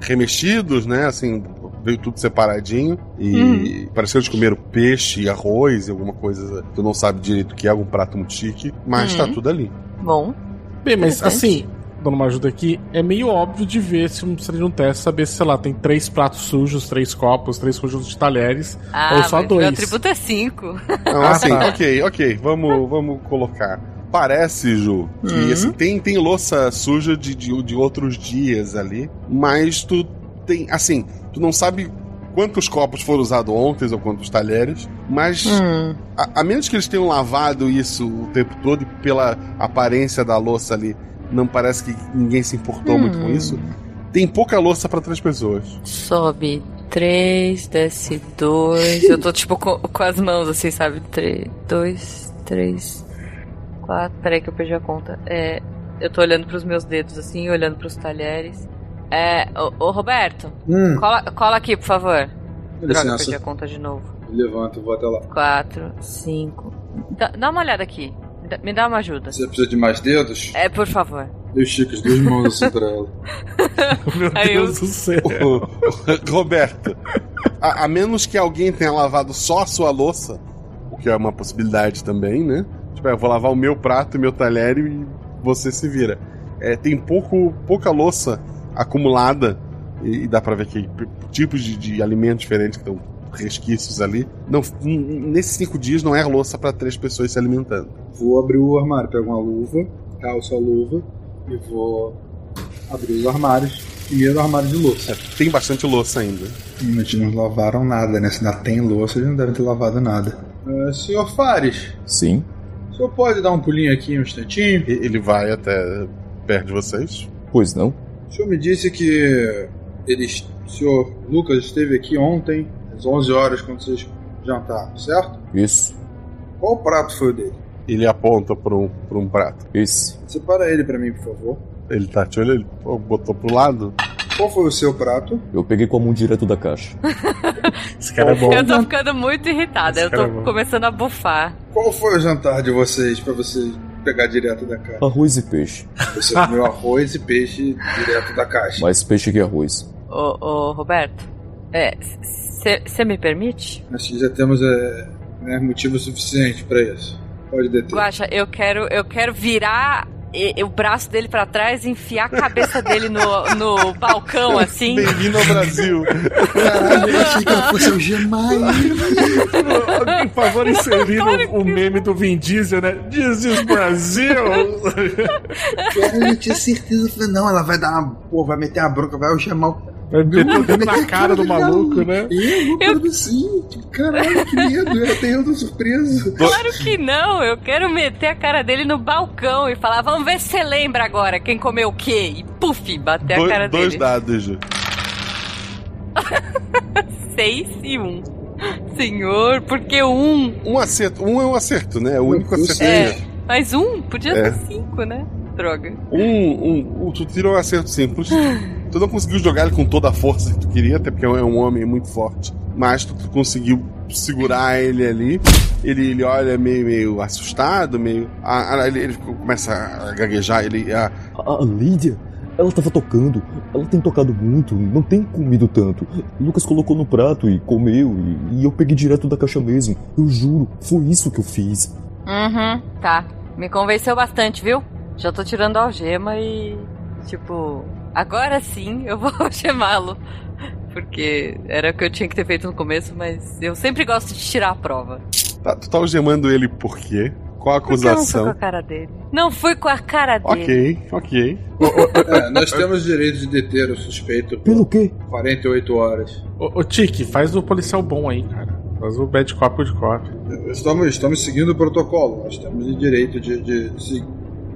remexidos, né? Assim, veio tudo separadinho. E uhum. pareceu de comer peixe, arroz e alguma coisa. Tu não sabe direito o que é, algum prato muito chique. Mas tá uhum. tá tudo ali. Bom. Bem, mas assim, dando uma ajuda aqui, é meio óbvio de ver se um, seria um teste, saber se, sei lá, tem três pratos sujos, três copos, três conjuntos de talheres, ah, ou só dois. Meu atributo é cinco. Não, assim, ah, tá. ok, ok, vamos, vamos colocar. Parece, Ju, que uhum. assim, tem, tem louça suja de, de, de outros dias ali, mas tu tem, assim, tu não sabe quantos copos foram usados ontem ou quantos talheres, mas hum. a, a, menos que eles tenham lavado isso o tempo todo e pela aparência da louça ali não parece que ninguém se importou hum. muito com hum. isso. Tem pouca louça para três pessoas. Sobe três, desce dois. Eu tô tipo com, com as mãos assim, sabe? Três, dois, três, quatro. Peraí que eu perdi a conta. É, eu tô olhando pros meus dedos assim, olhando pros talheres. É, ô, ô Roberto, hum. cola, cola aqui, por favor. Droga, licença. perdi a conta de novo. Levanta, eu vou até lá. Quatro, cinco. Dá, dá uma olhada aqui. Me dá- Me dá uma ajuda. Você precisa de mais dedos? É, por favor. Eu estico as duas mãos assim pra ela. Meu Aí eu- Deus do céu. Roberto, a, a menos que alguém tenha lavado só a sua louça, o que é uma possibilidade também, né? Tipo, eu vou lavar o meu prato e meu talher e você se vira. É, tem pouco, pouca louça acumulada e, e dá pra ver que tipos de, de alimentos diferentes que estão resquícios ali. Não, nesses cinco dias não é louça pra três pessoas se alimentando. Vou abrir o armário, pego uma luva, calço a luva e vou abrir os armários. Primeiro o armário de louça. Tem bastante louça ainda. Eles não lavaram nada, né? Se ainda tem louça, eles não devem ter lavado nada. Ah, senhor Fares, Sim. o senhor pode dar um pulinho aqui um instantinho? E- Ele vai até perto de vocês. Pois não? O senhor me disse que ele, o senhor Lucas esteve aqui ontem, às 11 horas, quando vocês jantaram, certo? Isso. Qual prato foi o dele? Ele aponta para um, pra um prato. Esse. Separa ele pra mim, por favor. Ele tá te olhando, ele botou pro lado. Qual foi o seu prato? Eu peguei com a mão direto da caixa. Esse cara é bom. Eu tô ficando muito irritada. Esse Eu tô é começando a bufar. Qual foi o jantar de vocês pra você pegar direto da caixa? Arroz e peixe. Você comeu arroz e peixe direto da caixa. Mais peixe que arroz. Ô, ô Roberto, é. Você me permite? Nós já temos é, né, motivo suficiente pra isso. Pode deter. Guaxa, eu quero, eu quero virar e- o braço dele pra trás e enfiar a cabeça dele no, no balcão, assim. Bem-vindo ao Brasil. Caralho, eu achei que ela fosse Por favor, inserir o, o meme do Vin Diesel, né? This is Brasil! Eu tinha certeza. Eu falei, não, ela vai dar uma. Pô, vai meter a bronca, vai algemar o. Vai meter o dedo na cara do maluco, né? Eu, eu... assim. Tipo, caralho, que medo. Eu até eu tô surpreso. Claro que não, eu quero meter a cara dele no balcão e falar, vamos ver se você lembra agora quem comeu o quê. E puf, bater a Dois, cara dois dele. dados, Ju. Seis e um. Senhor, por que um? Um acerto. Um é um acerto, né? É o único acerto. É, mas um? Podia É. ser cinco, né? Droga. Um, um, um, tu tirou um acerto simples. Tu não conseguiu jogar ele com toda a força que tu queria, até porque é um homem muito forte. Mas tu, tu conseguiu segurar ele ali. Ele, ele olha meio, meio assustado, meio. ah, ele, ele começa a gaguejar. Ele, ah, A, a Lídia, ela tava tocando. Ela tem tocado muito, não tem comido tanto. Lucas colocou no prato e comeu, e, e eu peguei direto da caixa mesmo. Eu juro, foi isso que eu fiz. Uhum, tá. Me convenceu bastante, viu? Já tô tirando a algema e. Tipo. Agora sim eu vou algemá-lo. Porque era o que eu tinha que ter feito no começo, mas eu sempre gosto de tirar a prova. tá, tu tá algemando ele por quê? Qual a eu não fui com acusação? a cara dele? Não fui com a cara dele. Ok, ok. É, nós temos direito de deter o suspeito Pelo quê? 48 horas. Ô, ô Tiki, faz o policial bom aí, cara. Faz o bad cop good cop. Estamos, estamos seguindo o protocolo. Nós temos o direito de, de, de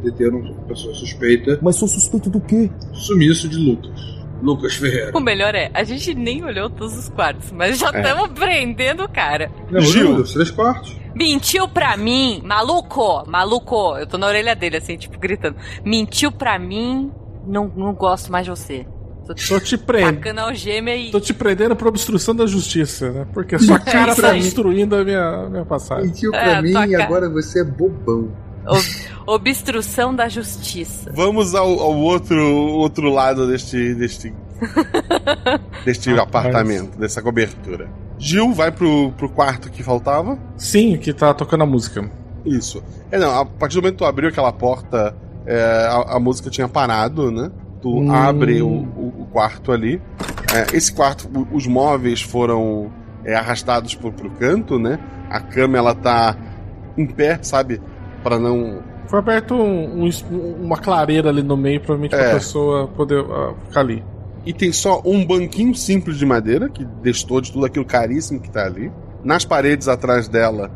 deter uma pessoa suspeita. Mas sou suspeito do quê? Sumiço de Lucas. Lucas Ferreira. O melhor é, a gente nem olhou todos os quartos, mas já É. estamos prendendo o cara. Não, Gil. os três quartos. Mentiu pra mim, maluco, maluco. Eu tô na orelha dele, assim, tipo, gritando. Mentiu pra mim, não, não gosto mais de você. Tô te Tô te prendendo. algema e. Tô te prendendo por obstrução da justiça, né? Porque a sua cara isso tá aí. destruindo a minha, minha passagem. Mentiu É, pra mim tua e cara. agora você é bobão. Ob- obstrução da justiça. Vamos ao, ao outro, outro lado deste. deste. deste Rapaz. apartamento, dessa cobertura. Gil vai pro, pro quarto que faltava. Sim, que tá tocando a música. Isso. É, não, a partir do momento que tu abriu aquela porta, é, a, a música tinha parado, né? Tu Hum. abre o, o- o quarto ali. É, esse quarto, os móveis foram é, arrastados pro, pro canto, né? A cama, ela tá em pé, sabe? Pra não... Foi aberto um- um uma clareira ali no meio, provavelmente É. pra pessoa poder ah, ficar ali. E tem só um banquinho simples de madeira, que destou de tudo aquilo caríssimo que tá ali. Nas paredes atrás dela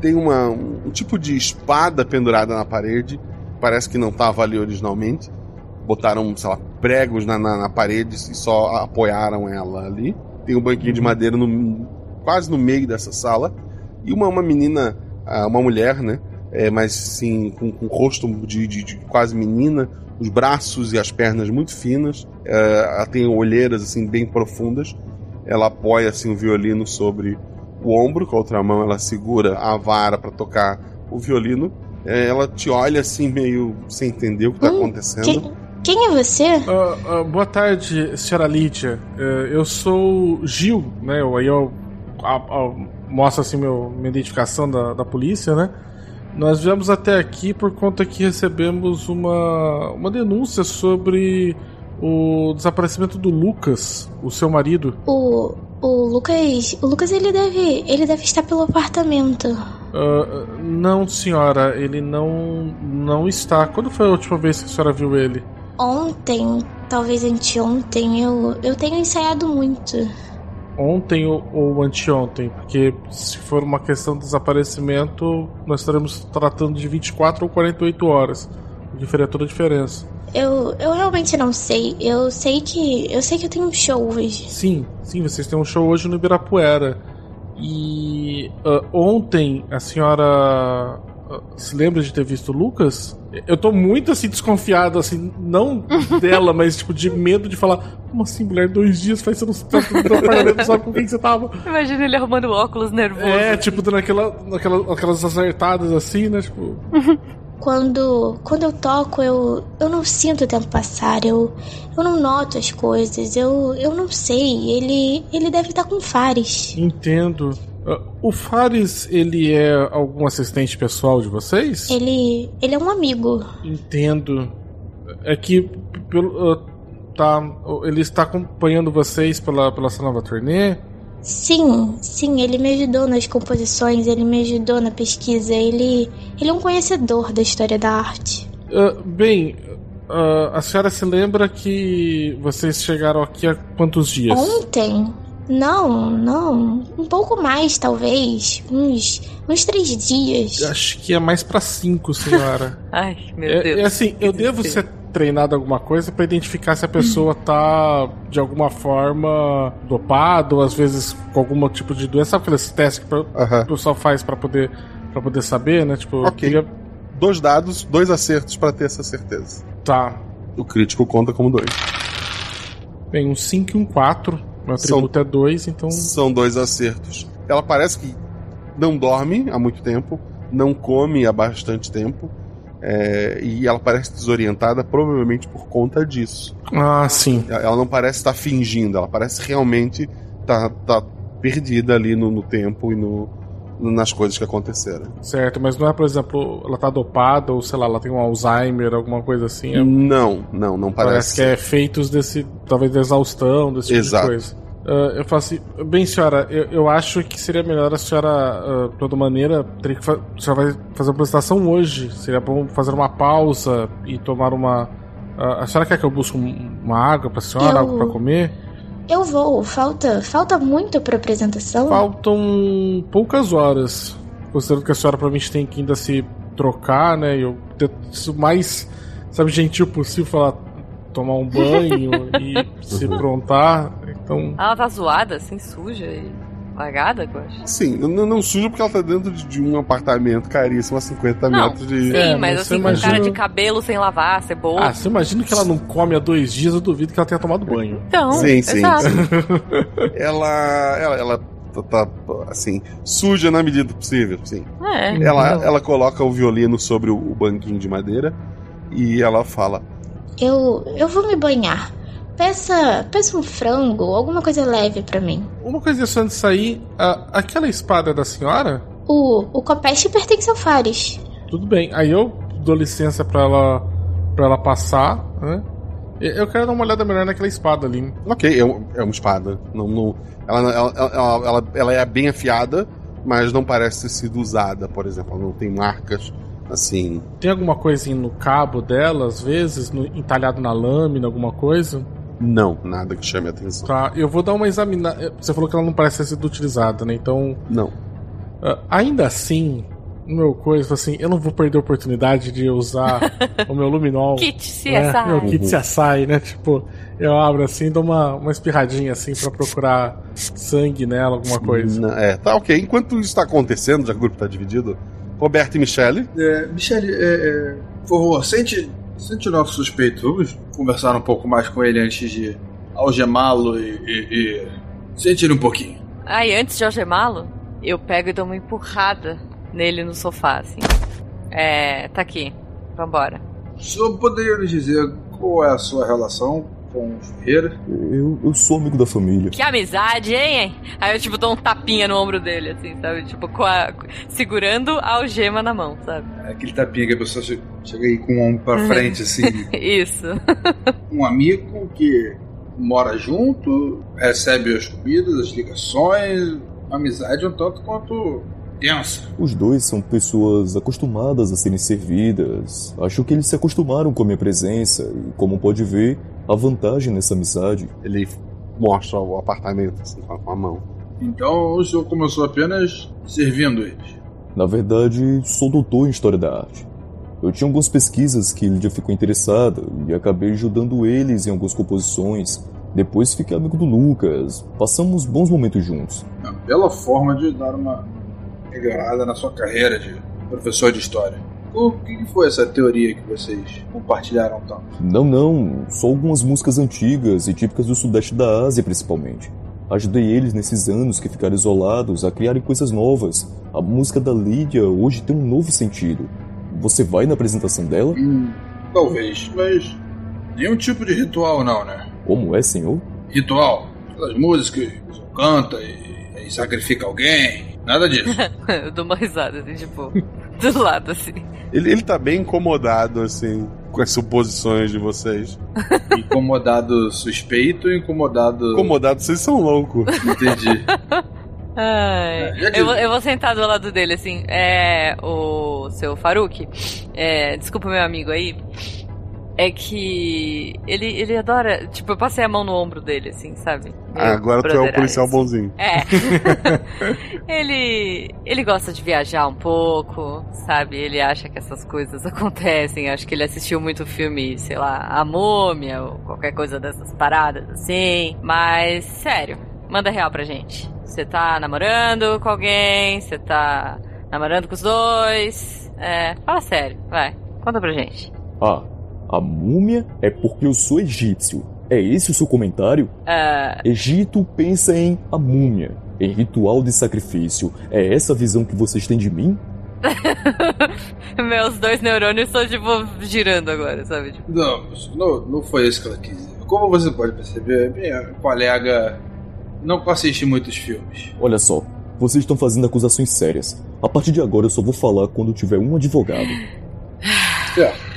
tem uma, um tipo de espada pendurada na parede. Parece que não estava ali originalmente. Botaram, sei lá, pregos na, na, na parede e só apoiaram ela ali. Tem um banquinho de madeira no, quase no meio dessa sala. E uma, uma menina, ah, uma mulher, né? É, mas sim, com, com rosto de, de- de quase menina, os braços e as pernas muito finas. É, ela tem olheiras assim bem profundas. ela apoia assim o violino sobre o ombro, com a outra mão ela segura a vara para tocar o violino. É, ela te olha assim, meio sem entender o que tá Hum, acontecendo. Quem, quem é você? Ah, ah, boa tarde, senhora Lídia. Eh, eu sou Gil, né? Eu- Aí eu a- a- mostro assim meu, minha identificação da, da polícia, né? Nós viemos até aqui por conta que recebemos uma, uma denúncia sobre o desaparecimento do Lucas, o seu marido. O, o Lucas. O Lucas ele deve. ele deve estar pelo apartamento. Ah, não, senhora, ele não não está. Quando foi a última vez que a senhora viu ele? Ontem, talvez anteontem, eu, eu tenho ensaiado muito. Ontem ou, ou anteontem, porque se for uma questão de desaparecimento, nós estaremos tratando de 24 ou 48 horas. O que faria toda a diferença. Eu, eu realmente não sei. Eu sei que. Eu sei que eu tenho um show hoje. Sim, sim, vocês têm um show hoje no Ibirapuera. E ah, ontem a senhora se lembra de ter visto o Lucas? Eu tô muito assim desconfiado, assim, não dela, mas tipo, de medo de falar. Como assim, mulher, dois dias faz você não não sabe com quem você tava? Imagina ele arrumando óculos nervoso. É, tipo, dando aquela, aquela, aquelas acertadas assim, né? Tipo. Quando, quando eu toco, eu, eu não sinto o tempo passar. Eu, eu não noto as coisas. Eu, eu não sei. Ele, ele deve estar com Fares. Entendo. Ah, O Fares, ele é algum assistente pessoal de vocês? Ele, ele é um amigo. Entendo. É que pelo, ah, tá, ele está acompanhando vocês pela, pela essa nova turnê? Sim, sim, ele me ajudou nas composições, ele me ajudou na pesquisa. Ele, ele é um conhecedor da história da arte. Ah, bem, ah, a senhora se lembra que vocês chegaram aqui há quantos dias? Ontem? Não, não. Um pouco mais, talvez. Uns, uns três dias. Acho que é mais pra cinco, senhora. Ai, meu É, Deus. é assim, eu devo ser treinado alguma coisa pra identificar se a pessoa tá de alguma forma dopada ou às vezes com algum tipo de doença. Sabe aqueles testes que o pessoal faz pra poder para poder saber, né? Tipo, Ok. queria- Dois dados, dois acertos pra ter essa certeza. Tá. O crítico conta como dois. Bem, um 5 e um 4. São- atributo é 2, então. São dois acertos. Ela parece que não dorme há muito tempo, não come há bastante tempo, é, e ela parece desorientada, provavelmente por conta disso. Ah, sim. Ela não parece estar fingindo, ela parece realmente estar tá, perdida ali no, no tempo e no- nas coisas que aconteceram. Certo, mas não é, por exemplo, ela tá dopada ou sei lá, ela tem um Alzheimer, alguma coisa assim. É- Não, não, não Parece parece. que é feitos desse. talvez da exaustão, desse tipo Exato. de coisa. Ah, eu falo assim, bem, senhora, eu, eu acho que seria melhor a senhora, ah, de toda maneira, teria que fa a senhora vai fazer uma apresentação hoje. Seria bom fazer uma pausa e tomar uma. ah, a senhora quer que eu busque um- uma água pra senhora, Eu- algo pra comer? Eu vou, falta, falta muito pra apresentação. Faltam poucas horas. Considerando que a senhora provavelmente tem que ainda se trocar, né? E eu tento isso mais, sabe, gentil possível falar tomar um banho e se aprontar. Então. Ela tá zoada, assim, suja e eu acho. Sim, não, não suja porque ela tá dentro de, de um apartamento caríssimo a 50 Não, metros de. sim, É, mas mas você assim, com cara imagina- de cabelo sem lavar, cebola. Ah, você imagina que ela não come há dois dias, eu duvido que ela tenha tomado banho. Então, Sim, sim. exato. ela, ela, ela tá, tá, assim, suja na medida do possível, sim. É. Ela, ela coloca o violino sobre o, o banquinho de madeira e ela fala: Eu, eu vou me banhar. Peça, peça um frango, alguma coisa leve pra mim. Uma coisa antes de sair, a- aquela espada é da senhora? O, o copeste pertence ao Fares. Tudo bem. Aí eu dou licença pra ela, pra ela passar, né? Eu quero dar uma olhada melhor naquela espada ali. Ok, é, é uma espada. Não, não, ela, ela, ela, ela, ela é bem afiada, mas não parece ter sido usada, por exemplo. Ela não tem marcas assim. Tem alguma coisinha no cabo dela, às vezes, no- entalhado na lâmina, alguma coisa? Não, nada que chame a atenção. Tá, eu vou dar uma examinada. Você falou que ela não parece ter sido utilizada, né? Então. Não. ah, ainda assim, no meu coisa, assim, eu não vou perder a oportunidade de usar o meu luminol. Kit né? CSI. Meu kit CSI, né? Tipo, eu abro assim, dou uma, uma espirradinha assim pra procurar sangue nela, alguma coisa. Não, é, tá ok. Enquanto isso está acontecendo, já que o grupo está dividido, Roberto e Michele. É, Michele, é, é, por favor, sente, sente o nosso suspeito. Vamos conversar um pouco mais com ele antes de algemá-lo e, e- e Sente ele um pouquinho. Aí, antes de algemá-lo, eu pego e dou uma empurrada nele no sofá, assim. É, tá aqui. Vambora. O senhor poderia nos dizer qual é a sua relação com os Ferreira? Eu, eu sou amigo da família. Que amizade, hein? Aí eu, tipo, dou um tapinha no ombro dele, assim, sabe? Tipo, com a, segurando a algema na mão, sabe? É aquele tapinha que a pessoa che- chega aí com o ombro pra frente, assim. Isso. um amigo que mora junto, recebe as comidas, as ligações, amizade um tanto quanto tensa. Os dois são pessoas acostumadas a serem servidas. Acho que eles se acostumaram com a minha presença e, como pode ver, há vantagem nessa amizade. Ele mostra o apartamento assim, com a mão. Então o senhor começou apenas servindo eles. Na verdade, sou doutor em História da Arte. Eu tinha algumas pesquisas que Lídia ficou interessada e acabei ajudando eles em algumas composições. Depois fiquei amigo do Lucas. Passamos bons momentos juntos. Uma bela forma de dar uma melhorada na sua carreira de professor de história. O que foi essa teoria que vocês compartilharam tanto? Não, não, só algumas músicas antigas e típicas do sudeste da Ásia, principalmente. Ajudei eles nesses anos que ficaram isolados a criarem coisas novas. A música da Lídia hoje tem um novo sentido. Você vai na apresentação dela? Hum, talvez, mas nenhum tipo de ritual não, né? Como é, senhor? Ritual, aquelas músicas que canta e, e sacrifica alguém, nada disso. eu dou uma risada, assim, tipo, do lado, assim. Ele, ele tá bem incomodado, assim, com as suposições de vocês. incomodado suspeito e incomodado. Incomodado, vocês são loucos. Entendi. Ai, que- eu, vou, eu vou sentar do lado dele, assim. É. O seu Faruk. É, desculpa, meu amigo aí. É que. Ele, ele adora. Tipo, eu passei a mão no ombro dele, assim, sabe? Ah, agora tu é o policial bonzinho. É. ele. Ele gosta de viajar um pouco, sabe? Ele acha que essas coisas acontecem. Acho que ele assistiu muito filme, sei lá, A Múmia ou qualquer coisa dessas paradas assim. Mas, sério, manda real pra gente. Você tá namorando com alguém? Você tá namorando com os dois? É, fala sério, vai. Conta pra gente. Ah, a múmia é porque eu sou egípcio. É esse o seu comentário? Ah, Egito pensa em a múmia, em ritual de sacrifício. É essa a visão que vocês têm de mim? meus dois neurônios estão, tipo, girando agora, sabe? Tipo, Não, não, não foi isso que ela quis dizer. Como você pode perceber, minha colega não assiste muitos filmes. Olha só, vocês estão fazendo acusações sérias. A partir de agora eu só vou falar quando tiver um advogado. Certo.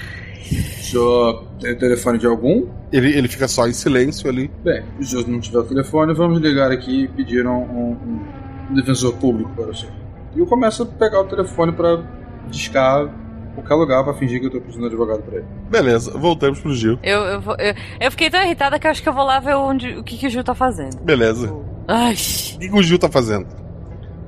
O senhor tem o telefone de algum? Ele, ele fica só em silêncio ali. Bem, se o senhor não tiver o telefone, vamos ligar aqui e pedir um, um- um defensor público para o senhor. E eu começo a pegar o telefone para discar qualquer lugar para fingir que eu tô precisando de advogado para ele. Beleza, voltamos pro Gil. eu, eu, vou- eu, eu fiquei tão irritada que eu acho que eu vou lá ver onde, o que, que o Gil tá fazendo. Beleza. Ai. O que que o Gil tá fazendo?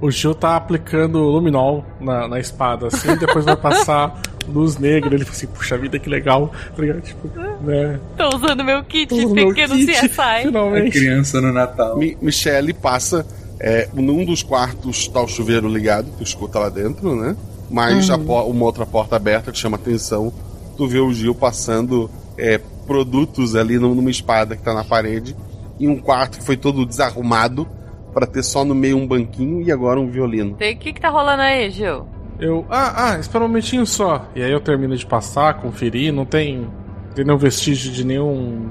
O Gil tá aplicando luminol na, na espada, assim, depois vai passar luz negra. Ele fala assim, puxa vida, que legal. Tá? Tipo, né? Tô usando meu kit Tô usando meu pequeno kit, CSI. A Finalmente. criança no Natal. Mi Michelle passa. É, num dos quartos tá o chuveiro ligado, tu escuta lá dentro, né? Mas a po- uma outra porta aberta que chama atenção. Tu vê o Gil passando é, produtos ali num- numa espada que tá na parede. E um quarto que foi todo desarrumado pra ter só no meio um banquinho e agora um violino. Tem- O que que tá rolando aí, Gil? Eu. Ah, ah, espera um momentinho só. E aí eu termino de passar, conferir, não tem, tem nenhum vestígio de nenhum.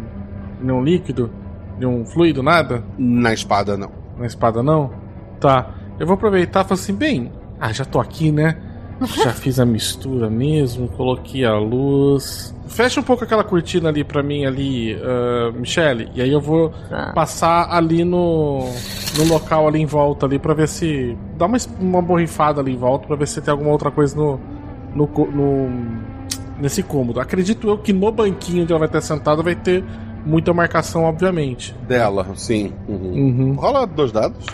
nenhum líquido? Nenhum fluido, nada? Na espada, não. Na espada não? Tá. Eu vou aproveitar e falar assim, bem. Ah, já tô aqui, né? Já fiz a mistura mesmo, coloquei a luz. Fecha um pouco aquela cortina ali pra mim ali, ah, Michele. E aí eu vou Tá. passar ali no, no local ali em volta ali pra ver se. Dá uma, uma borrifada ali em volta pra ver se tem alguma outra coisa no. no, no- nesse cômodo. Acredito eu que no banquinho onde ela vai estar sentada vai ter muita marcação, obviamente. Dela, sim. Uhum. Uhum. Rola dois dados.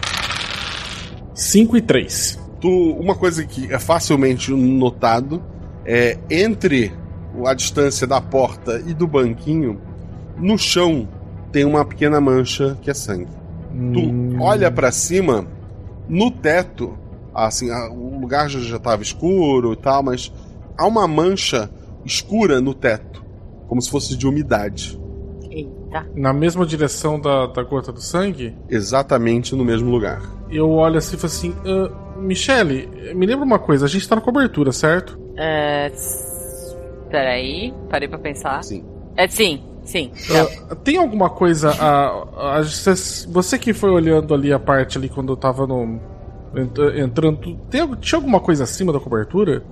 5 e 3. Tu, uma coisa que é facilmente notado é entre a distância da porta e do banquinho, no chão tem uma pequena mancha que é sangue. Tu olha pra cima, no teto, assim, a- o lugar já, já tava escuro e tal, mas há uma mancha escura no teto, como se fosse de umidade. Eita. Na mesma direção da, da gota do sangue? Exatamente no mesmo lugar. Eu olho assim e falo assim: ah, Michele, me lembra uma coisa, a gente tá na cobertura, certo? É. Peraí, parei pra pensar. Sim. É sim, sim. Ah, tem alguma coisa. a- a- cês- você que foi olhando ali a parte ali quando eu tava no. ent- Entrando. Tem, tinha alguma coisa acima da cobertura?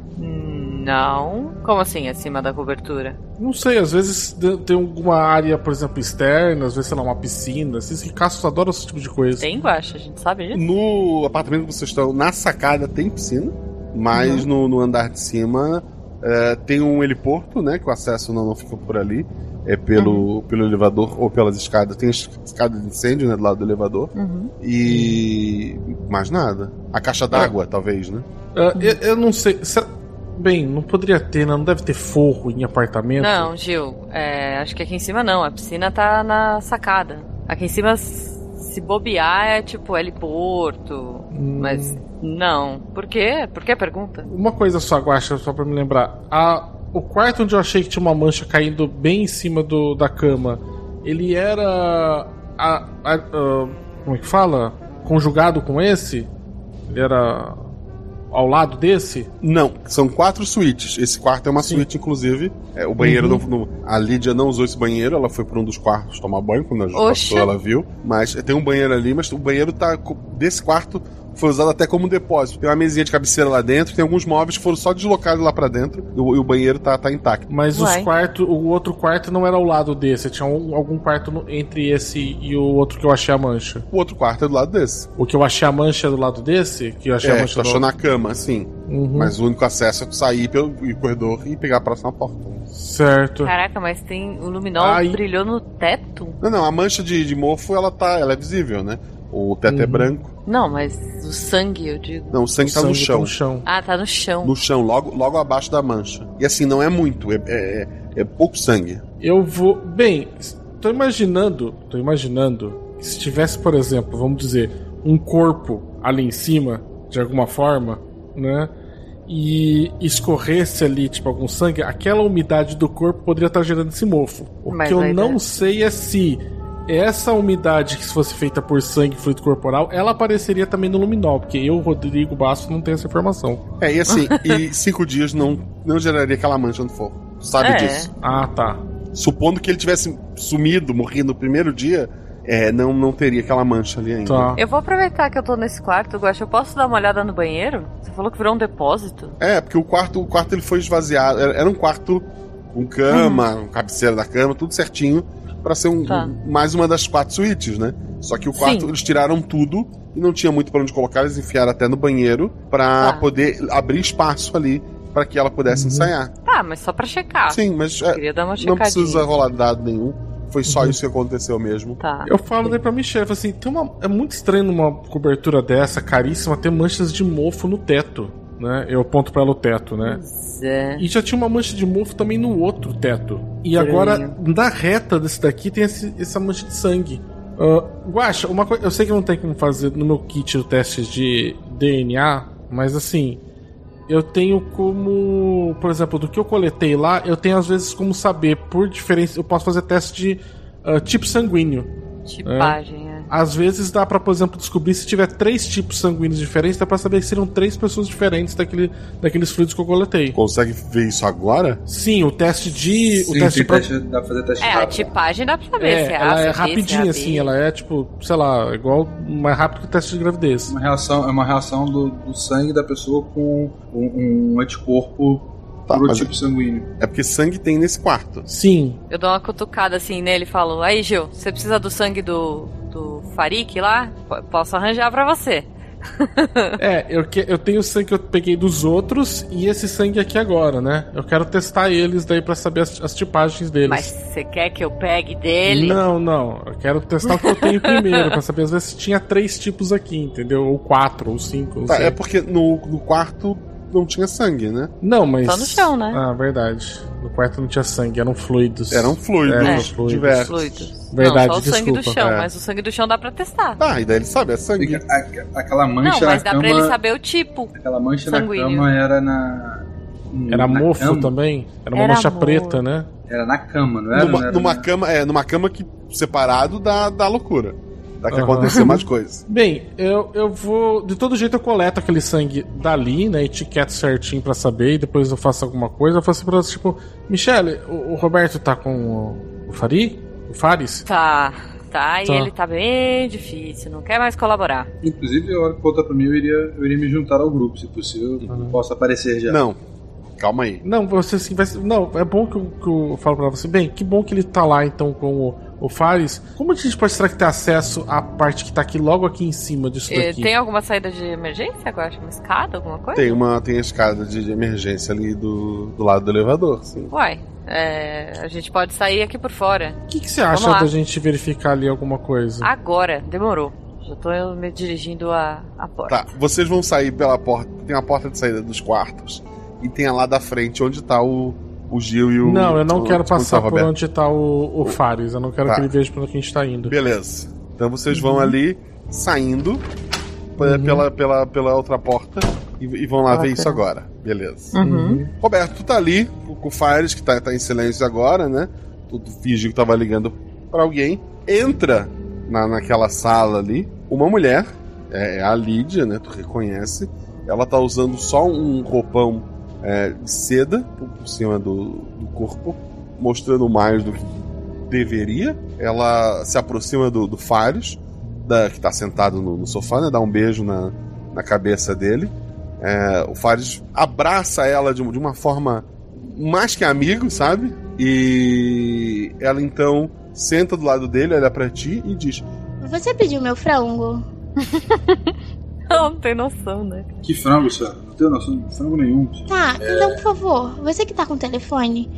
Não. Como assim, acima da cobertura? Não sei, às vezes de- tem alguma área, por exemplo, externa, às vezes, sei lá, uma piscina. Esses ricaços adoram esse tipo de coisa. Tem guacha, a gente sabe disso? No apartamento que vocês estão, na sacada tem piscina, mas no, no andar de cima é, tem um heliporto, né? Que o acesso não, não fica por ali. É pelo, pelo elevador ou pelas escadas. Tem es- escada de incêndio, né? Do lado do elevador. Uhum. E. mais nada. A caixa d'água, talvez, né? Ah, eu, eu não sei. será- Bem, não poderia ter, né? não deve ter forro em apartamento. Não, Gil, é, acho que aqui em cima não. A piscina tá na sacada. Aqui em cima, se bobear, é tipo heliporto. Mas não. Por quê? Por que a pergunta? Uma coisa só, Guaxa, só pra me lembrar. A, o quarto onde eu achei que tinha uma mancha caindo bem em cima do, da cama, ele era. a- a- a- como é que fala? Conjugado com esse? Ele era ao lado desse? Não, são quatro suítes. Esse quarto é uma suíte, inclusive. É, o banheiro Uhum. não, não- A Lídia não usou esse banheiro, ela foi para um dos quartos tomar banho quando a gente passou, ela viu. Mas tem um banheiro ali, mas o banheiro tá. Desse quarto foi usado até como depósito. Tem uma mesinha de cabeceira lá dentro, tem alguns móveis que foram só deslocados lá pra dentro e o, e o banheiro tá, tá intacto. Mas os Uai. quartos, o outro quarto não era ao lado desse, tinha um- algum quarto no- entre esse e o outro que eu achei a mancha. O outro quarto é do lado desse. O que eu achei a mancha é do lado desse? Que eu achei a É, mancha tu do achou na cama, sim. Uhum. Mas o único acesso é tu sair pelo corredor e pegar a próxima porta. Certo. Caraca, mas tem. O luminol Aí- brilhou no teto? Não, não, a mancha de, de mofo, ela tá. Ela é visível, né? O teto é Uhum. branco. Não, mas o sangue, eu digo. Não, o sangue, tá, no Sangue chão. no chão. Ah, tá no chão. No chão, logo, logo abaixo da mancha. E assim, não é muito, é, é, é pouco sangue. Eu vou. Bem, tô imaginando. Tô imaginando que se tivesse, por exemplo, vamos dizer, um corpo ali em cima, de alguma forma, né? E escorresse ali, tipo, algum sangue, aquela umidade do corpo poderia estar gerando esse mofo. O Mas que eu não dá- sei é se essa umidade que se fosse feita por sangue e fluido corporal, ela apareceria também no luminol, porque eu, Rodrigo Basso, não tenho essa informação. É, e assim, e cinco dias não, não geraria aquela mancha no fogo. Sabe É. disso. Ah, tá. Supondo que ele tivesse sumido, morrido no primeiro dia, é, não, não teria aquela mancha ali ainda. Tá. Eu vou aproveitar que eu tô nesse quarto, Guaxa. Eu posso dar uma olhada no banheiro? Você falou que virou um depósito? É, porque o quarto, o quarto ele foi esvaziado. Era, era um quarto com cama, cabeceira da cama, tudo certinho, pra ser um, Tá. mais uma das quatro suítes, né? Só que o quarto, Sim. eles tiraram tudo e não tinha muito pra onde colocar, eles enfiaram até no banheiro pra Tá. poder abrir espaço ali pra que ela pudesse ensaiar. Tá, mas só pra checar. Sim, mas é, Queria dar uma não precisa rolar dado nenhum. Foi só Uhum. isso que aconteceu mesmo. Tá. Eu falo daí pra Michelle, assim, tem uma, é muito estranho numa cobertura dessa, caríssima, ter manchas de mofo no teto, né? Eu aponto pra ela o teto, né? É. E já tinha uma mancha de mofo também no outro teto. E Estranho. agora, na reta desse daqui, tem esse- essa mancha de sangue. Uh, Guaxa, uma coisa, eu sei que não tem como fazer no meu kit o teste de DNA, mas assim, eu tenho como, por exemplo, do que eu coletei lá, eu tenho às vezes como saber por diferença, eu posso fazer teste de uh, tipo sanguíneo. Tipagem. Às vezes dá pra, por exemplo, descobrir se tiver três tipos sanguíneos diferentes, dá pra saber que seriam três pessoas diferentes daquele, daqueles fluidos que eu coletei. Consegue ver isso agora? Sim, o teste de. o Sim, teste tem pro- teste, dá pra fazer teste É, a rápido. tipagem dá pra saber É, se é ela A, se é se rapidinha, assim, ela é tipo, sei lá, igual mais rápido que o teste de gravidez. Uma reação, é uma reação do, do sangue da pessoa com um, um anticorpo Tá, pro tipo sanguíneo. É porque sangue tem nesse quarto. Sim. Eu dou uma cutucada assim nele e falo: Aí, Gil, você precisa do sangue do, do Farik lá? P- posso arranjar pra você. É, eu, que, eu tenho o sangue que eu peguei dos outros e esse sangue aqui agora, né? Eu quero testar eles daí pra saber as, as tipagens deles. Mas você quer que eu pegue dele? Não, não. Eu quero testar o que eu tenho primeiro, pra saber às vezes se tinha três tipos aqui, entendeu? Ou quatro, ou cinco, não Tá, sei. é porque no, no quarto não tinha sangue, né? Não, mas. Só no chão, né? Ah, verdade. No quarto não tinha sangue, eram fluidos. Eram fluidos É, fluidos diversos. Fluidos. Verdade, não, só o sangue do desculpa, chão, é. mas o sangue do chão dá pra testar. Ah, e daí ele sabe, é sangue. Aqu- Aquela mancha Não, mas na dá cama. pra ele saber o tipo. Aquela mancha sanguíneo. na cama era na. Era na mofo cama. também? Era uma Era mancha mofo. preta, né? Era na cama, não era? numa, Não era numa na- cama, é, numa cama que separado da, da loucura. Da que Aham. aconteceu mais coisas. Bem, eu, eu vou. De todo jeito eu coleto aquele sangue dali, né? Etiqueto certinho pra saber, e depois eu faço alguma coisa. Eu faço pra ela, tipo, Michele, o, o Roberto tá com o, o Fari? O Fares? Tá, tá, e Tá. ele tá bem difícil, não quer mais colaborar. Inclusive, a hora que voltar pra mim, eu iria, eu iria me juntar ao grupo, se possível. Posso aparecer já. Não, calma aí. Não, você assim vai. Não, é bom que eu, que eu falo pra você. Bem, que bom que ele tá lá então com o, o Fares. Como a gente pode será que ter acesso à parte que tá aqui logo aqui em cima disso Eh, daqui? Tem alguma saída de emergência agora? Uma escada, alguma coisa? Tem uma tem a escada de emergência ali do, do lado do elevador, sim. Uai, é, a gente pode sair aqui por fora. O que, que você acha da gente verificar ali alguma coisa? Agora, demorou. Já tô me dirigindo à, à porta. Tá, vocês vão sair pela porta. Tem a porta de saída dos quartos. E tem a lá da frente onde tá o, o Gil e o. Não, eu não o- quero o passar por Roberto. onde tá o, o Fares. Eu não quero Tá. que ele veja por onde a gente tá indo. Beleza. Então vocês vão Uhum. ali saindo pe- pela, pela, pela outra porta e, e vão lá Ah, ver isso agora. Beleza. Uhum. Roberto, tu tá ali com o Fares, que tá, tá em silêncio agora, né? Tu, tu fingiu que tava ligando pra alguém. Entra na, naquela sala ali uma mulher, é, é a Lídia, né? Tu reconhece. Ela tá usando só um roupão é, seda por, cima do, do corpo, mostrando mais do que deveria. Ela se aproxima do, do Fares, da, que tá sentado no, no sofá, né? Dá um beijo na, na cabeça dele. É, o Fares abraça ela de, de uma forma mais que amigo, sabe? E ela então senta do lado dele, olha pra ti e diz: Você pediu meu frango? Ela não tem noção, né? Que frango, senhora? Não tenho noção de frango nenhum. Tá, então por favor, você que tá com o telefone,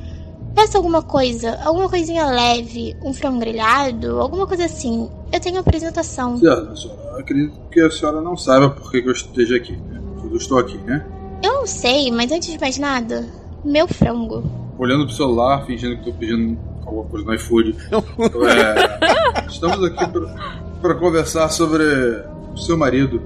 peça alguma coisa, alguma coisinha leve, um frango grelhado, alguma coisa assim. Eu tenho apresentação. Certo, senhora. Eu acredito que a senhora não saiba por que eu esteja aqui. Né? Eu estou aqui, né? Eu não sei, mas antes de mais nada, meu frango. Olhando pro celular, fingindo que estou pedindo alguma coisa no iFood. É, estamos aqui para conversar sobre o seu marido.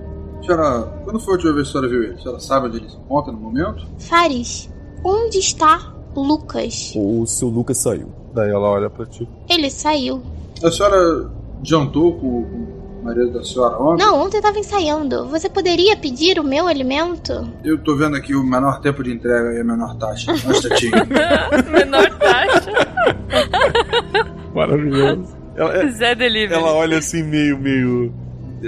Senhora, quando foi a última vez que a senhora viu ele? A senhora sabe onde ele se encontra no momento? Fares, onde está Lucas? O seu Lucas saiu. Daí ela olha pra ti. Ele saiu. A senhora jantou com, com o marido da senhora ontem? Não, ontem eu tava ensaiando. Você poderia pedir o meu alimento? Eu tô vendo aqui o menor tempo de entrega e a menor taxa. Um instantinho. Menor taxa. Maravilhoso. Ela, é- Zé Delivery. ela olha assim, meio, meio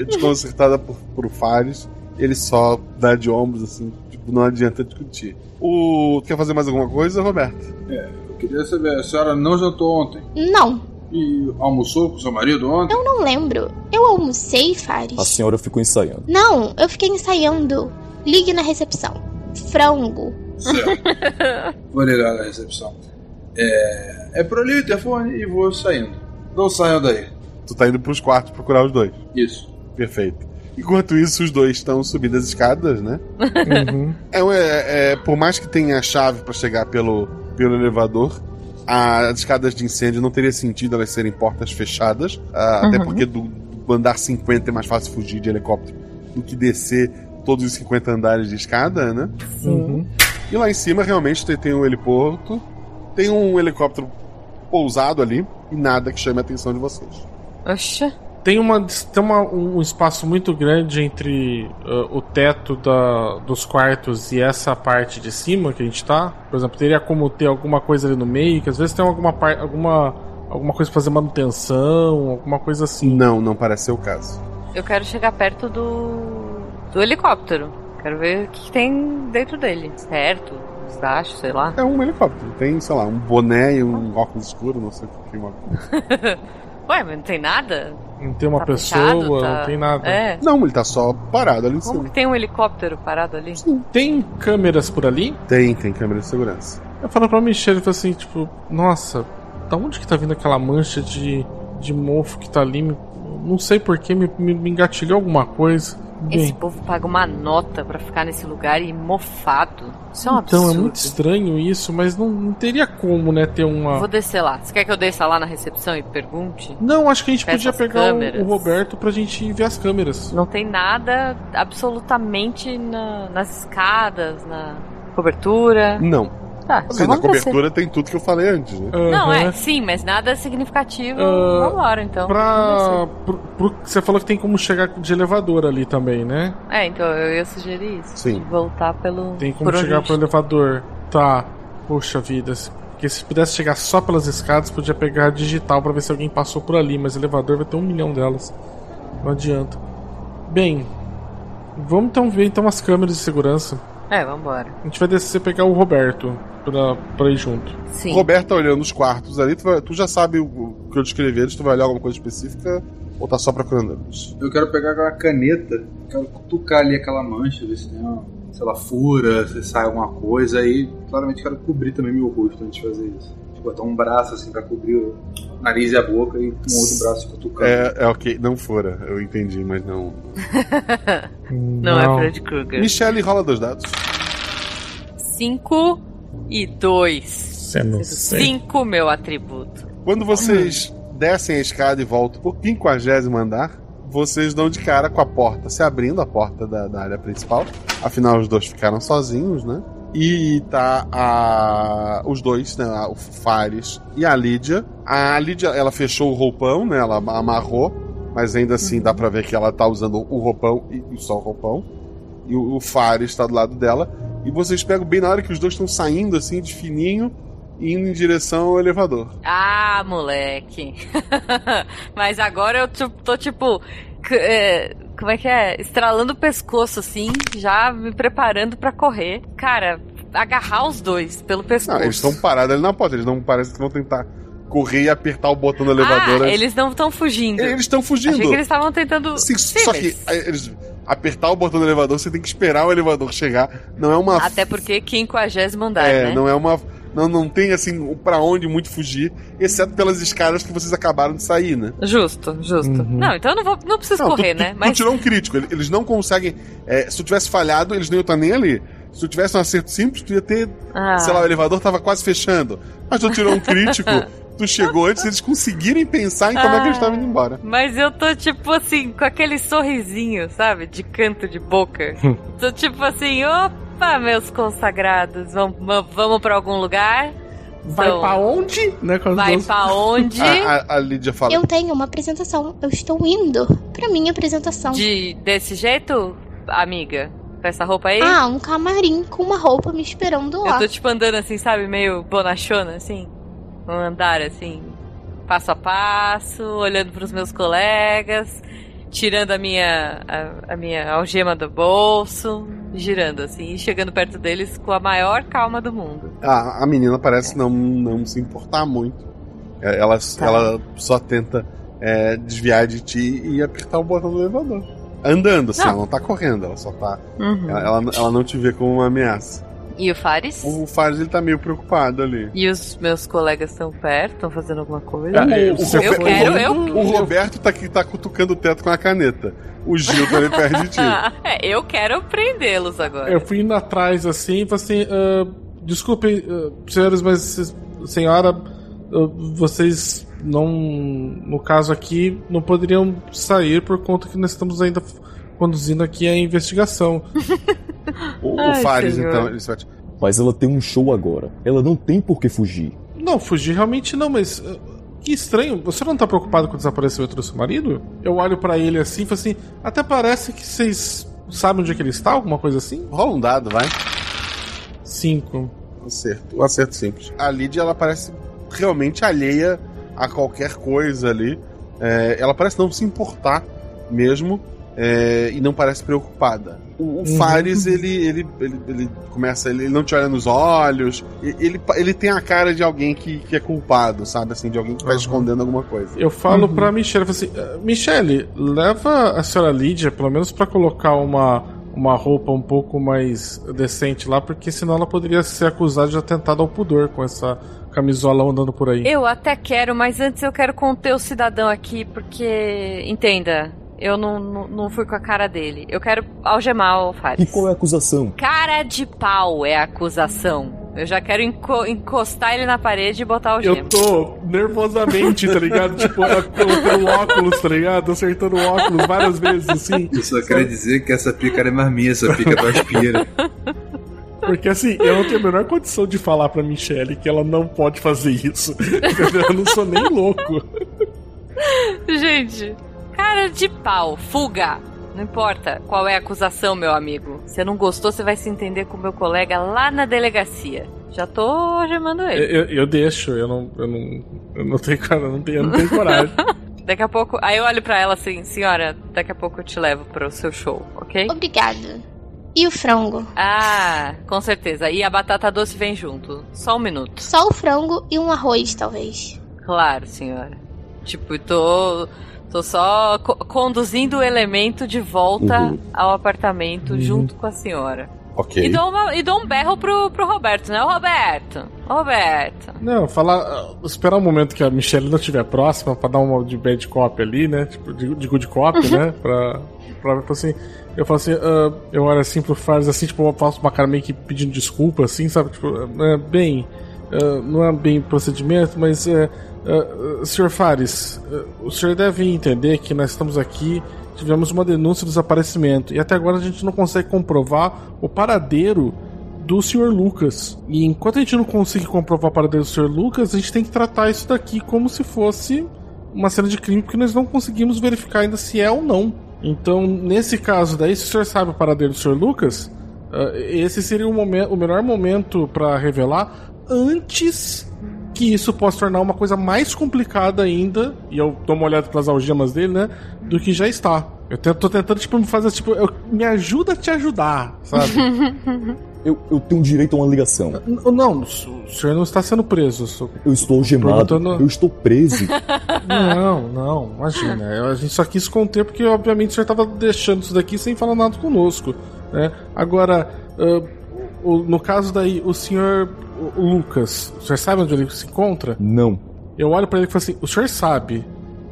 desconcertada por, por Fares. Ele só dá de ombros, assim, tipo, não adianta discutir. O... Quer fazer mais alguma coisa, Roberto? É, eu queria saber, a senhora não jantou ontem? Não, E almoçou com seu marido ontem? eu não lembro. Eu almocei, Fares. A senhora ficou ensaiando. Não, eu fiquei ensaiando. Ligue na recepção. Frango. Certo. vou ligar na recepção. É, é por ali o interfone e vou saindo. Não saiam daí. Tu tá indo pros quartos procurar os dois. Isso. Perfeito. Enquanto isso, os dois estão subindo as escadas, né? Uhum. É, é, é, por mais que tenha a chave pra chegar pelo, pelo elevador, a- as escadas de incêndio não teria sentido elas serem portas fechadas. ah, Até Uhum. porque do, do andar 50 é mais fácil fugir de helicóptero do que descer todos os 50 andares de escada, né? Uhum. E lá em cima realmente tem, tem um heliporto, tem um helicóptero pousado ali e nada que chame a atenção de vocês. Oxa. Tem, uma, tem uma- um espaço muito grande entre ah, o teto da, dos quartos e essa parte de cima que a gente tá. Por exemplo, teria como ter alguma coisa ali no meio, que às vezes tem alguma, par- alguma, alguma coisa pra fazer manutenção, alguma coisa assim. Não, não parece ser o caso. Eu quero chegar perto do. do helicóptero. Quero ver o que tem dentro dele. Perto, embaixo, sei lá. É um helicóptero. Tem, sei lá, um boné e um óculos escuro, não sei o que. Uma... Ué, mas não tem nada? Não tem uma Tá pessoa, fechado, tá- não tem nada. É. Não, ele tá só parado ali em Como cima. que tem um helicóptero parado ali? Tem câmeras por ali? Tem, tem câmera de segurança. Eu falo pra Michelle, eu falo assim, tipo, nossa, da onde que tá vindo aquela mancha de, de mofo que tá ali? Não sei porquê, me, me, me engatilhou alguma coisa. Esse Bem, povo paga uma nota pra ficar nesse lugar e mofado. Isso é um então, absurdo. é muito estranho isso, mas não, não teria como, né, ter uma... Vou descer lá. Você quer que eu desça lá na recepção e pergunte? Não, acho que a gente Peça podia pegar o, o Roberto pra gente ver as câmeras. Não tem nada absolutamente na- nas escadas, na, Cobertura? Não. Tá, Assim, na cobertura tem tudo que eu falei antes, né? Não, é, sim, mas nada significativo. Ah, Vambora, então. Pra. Pro, pro- você falou que tem como chegar de elevador ali também, né? É, então eu ia sugerir isso. Sim. Voltar pelo. Tem como chegar a pro gente- elevador. Tá. Poxa vida. se- Porque se pudesse chegar só pelas escadas, podia pegar a digital pra ver se alguém passou por ali, mas elevador vai ter um milhão delas. Não adianta. Bem, vamos então ver então as câmeras de segurança. É, vambora. A gente vai descer pegar o Roberto pra, pra ir junto. Sim. Roberto tá olhando os quartos ali, tu, vai- tu já sabe o, o que eu descrevi antes, tu vai olhar alguma coisa específica ou tá só procurando eles? Eu quero pegar aquela caneta, quero cutucar ali aquela mancha, ver se tem uma, sei lá, fura, se sai alguma coisa, aí claramente quero cobrir também meu rosto antes de fazer isso. Botar um braço assim pra cobrir o nariz e a boca e um outro braço cutucando. É, é ok, não fora, eu entendi, mas não. Não, é Fred Krueger. Michelle rola dois dados. 5 e 2. Você não sei. 5, meu atributo. Quando vocês descem a escada e voltam pro quinquagésimo andar, vocês dão de cara com a porta se abrindo, a porta da, da área principal. Afinal, os dois ficaram sozinhos, né? E tá a... os dois, né? O Fares e a Lídia. A Lídia, ela fechou o roupão, né? Ela amarrou, mas ainda assim dá pra ver que ela tá usando o roupão e só o roupão. E o, o Fares tá do lado dela. E vocês pegam bem na hora que os dois estão saindo, assim, de fininho, indo em direção ao elevador. Ah, moleque. Mas agora eu tô, tô, tipo. é, como é que é? Estralando o pescoço, assim, já me preparando pra correr. Cara, agarrar os dois pelo pescoço. Não, eles estão parados ali na porta, eles não parecem que vão tentar correr e apertar o botão do elevador. Ah, eles não estão fugindo. Eles estão fugindo. Achei que eles estavam tentando. Sim, Sim, só mas- que eles apertar o botão do elevador, você tem que esperar o elevador chegar. Não é uma Até porque quinquagésimo andar, é, né? não é uma não, não tem assim pra onde muito fugir, exceto pelas escadas que vocês acabaram de sair, né? Justo, justo. Não, então eu não, vou, não preciso Não, correr, tu, né? tu, Mas tu tirou um crítico, ele- eles não conseguem. é, se tu tivesse falhado, eles não iam estar nem ali. Se tu tivesse um acerto simples, tu ia ter. Ah. Sei lá, o elevador tava quase fechando. Mas tu tirou um crítico, tu chegou antes eles conseguirem pensar em como é que eles Ah. estavam indo embora. Mas eu tô tipo assim, com aquele sorrisinho, sabe? De canto de boca. tô tipo assim, opa, meus consagrados, vamos, vamos pra algum lugar? Vai Então, pra onde? Né, Vai duas- pra onde? A, a- a Lídia fala. Eu tenho uma apresentação. Eu estou indo pra minha apresentação. De, desse jeito, amiga? Com essa roupa aí? Ah, um camarim com uma roupa me esperando lá. Eu tô tipo andando assim, sabe? Meio bonachona, assim. Um andar assim, passo a passo, olhando pros meus colegas, tirando a minha, a, a minha algema do bolso, girando assim, e chegando perto deles com a maior calma do mundo. A, a menina parece não, não se importar muito. É, Ela, Tá. ela só tenta é, desviar de ti e apertar o botão do elevador. Andando, assim, Não. ela não tá correndo, ela só tá. Uhum. Ela, ela, ela não te vê como uma ameaça. E o Fares? O Fares ele tá meio preocupado ali. E os meus colegas estão perto? Estão fazendo alguma coisa? O- o eu Roberto- quero, eu. O Roberto tá aqui, tá cutucando o teto com a caneta. O Gil tá ali perto de ti. é, eu quero prendê-los agora. Eu fui indo atrás assim e falei assim: ah, desculpem, ah, senhores, mas se- senhora, ah, vocês não. No caso aqui, não poderiam sair por conta que nós estamos ainda conduzindo aqui a investigação. O, o Ai, Fares, senhor. então, ele vai Mas ela tem um show agora. Ela não tem por que fugir. Não, fugir realmente não, mas. ah, que estranho, você não tá preocupado com desaparecimento do seu marido? Eu olho pra ele assim e falo assim: até parece que vocês sabem onde é que ele está, alguma coisa assim? Rola um dado, vai. Cinco. Acerto. Um acerto simples. A Lídia, ela parece realmente alheia a qualquer coisa ali. É, ela parece não se importar mesmo. é, e não parece preocupada. O, o Uhum. Fares, ele, ele, ele, ele começa, ele, ele não te olha nos olhos. Ele, ele tem a cara de alguém que, que é culpado, sabe? Assim, de alguém que tá Uhum. escondendo alguma coisa. Eu falo pra Michelle, eu falo assim, "Ah, Michelle, leva a senhora Lídia, pelo menos pra colocar uma, uma roupa um pouco mais decente lá, porque senão ela poderia ser acusada de atentado ao pudor com essa camisola andando por aí. Eu até quero, mas antes eu quero conter o cidadão aqui, porque. Entenda, eu não, não, não fui com a cara dele. Eu quero algemar o E Fares. qual é a acusação? Cara de pau é a acusação. Eu já quero enco- encostar ele na parede e botar o Eu gema. tô nervosamente, tá ligado? tipo, eu colocando o óculos, tá ligado? Acertando o óculos várias vezes, assim. Eu só quero dizer que essa pica é mais minha, essa pica do aspira. Porque assim, eu não tenho a menor condição de falar pra Michelle que ela não pode fazer isso. Eu não sou nem louco. Gente, cara de pau, fuga. Não importa qual é a acusação, meu amigo. Se não gostou, você vai se entender com meu colega lá na delegacia. Já tô gemando Eu, ele. eu, eu deixo, eu não, eu não, eu não tenho, cara, eu não tenho, eu não tenho coragem. Daqui a pouco. Aí eu olho pra ela assim, senhora, daqui a pouco eu te levo pro seu show, ok? Obrigada. E o frango? Ah, com certeza. E a batata doce vem junto. Só um minuto. Só o frango e um arroz, talvez. Claro, senhora. Tipo, tô. Tô só co- conduzindo o elemento de volta Uhum. ao apartamento junto com a senhora. Ok. E dou, uma- e dou um berro pro, pro Roberto, né? Ô, Roberto! Ô, Roberto! Não, falar. ah, Esperar o momento que a Michelle não estiver próxima pra dar uma de bad cop ali, né? Tipo, de, de good cop, né? Pra. pra, pra assim. Eu falo assim, ah, eu olho assim pro Fares assim, tipo, eu faço uma cara meio que pedindo desculpa, assim, sabe? Tipo, é, bem. ah, não é bem procedimento, mas é. Ah, Sr. Fares, ah, o senhor deve entender que nós estamos aqui. Tivemos uma denúncia de desaparecimento e até agora a gente não consegue comprovar o paradeiro do Sr. Lucas. E enquanto a gente não conseguir comprovar o paradeiro do Sr. Lucas, a gente tem que tratar isso daqui como se fosse uma cena de crime que nós não conseguimos verificar ainda se é ou não. Então, nesse caso daí, se o senhor sabe o paradeiro do Sr. Lucas, ah, esse seria o, momento, o melhor momento para revelar antes que isso possa tornar uma coisa mais complicada ainda, e eu dou uma olhada pelas algemas dele, né? Do que já está. Eu tô tentando, tipo, me fazer, tipo, eu- me ajuda a te ajudar, sabe? Eu, eu tenho direito a uma ligação. Não, o senhor não está sendo preso. eu Eu estou algemado. Perguntando- Eu estou preso. Não, não, imagina. A gente só quis conter porque, obviamente, o senhor estava deixando isso daqui sem falar nada conosco. Né? Agora, o- no caso daí, o senhor Lucas, o senhor sabe onde ele se encontra? Não. Eu olho pra ele e falo assim: o senhor sabe,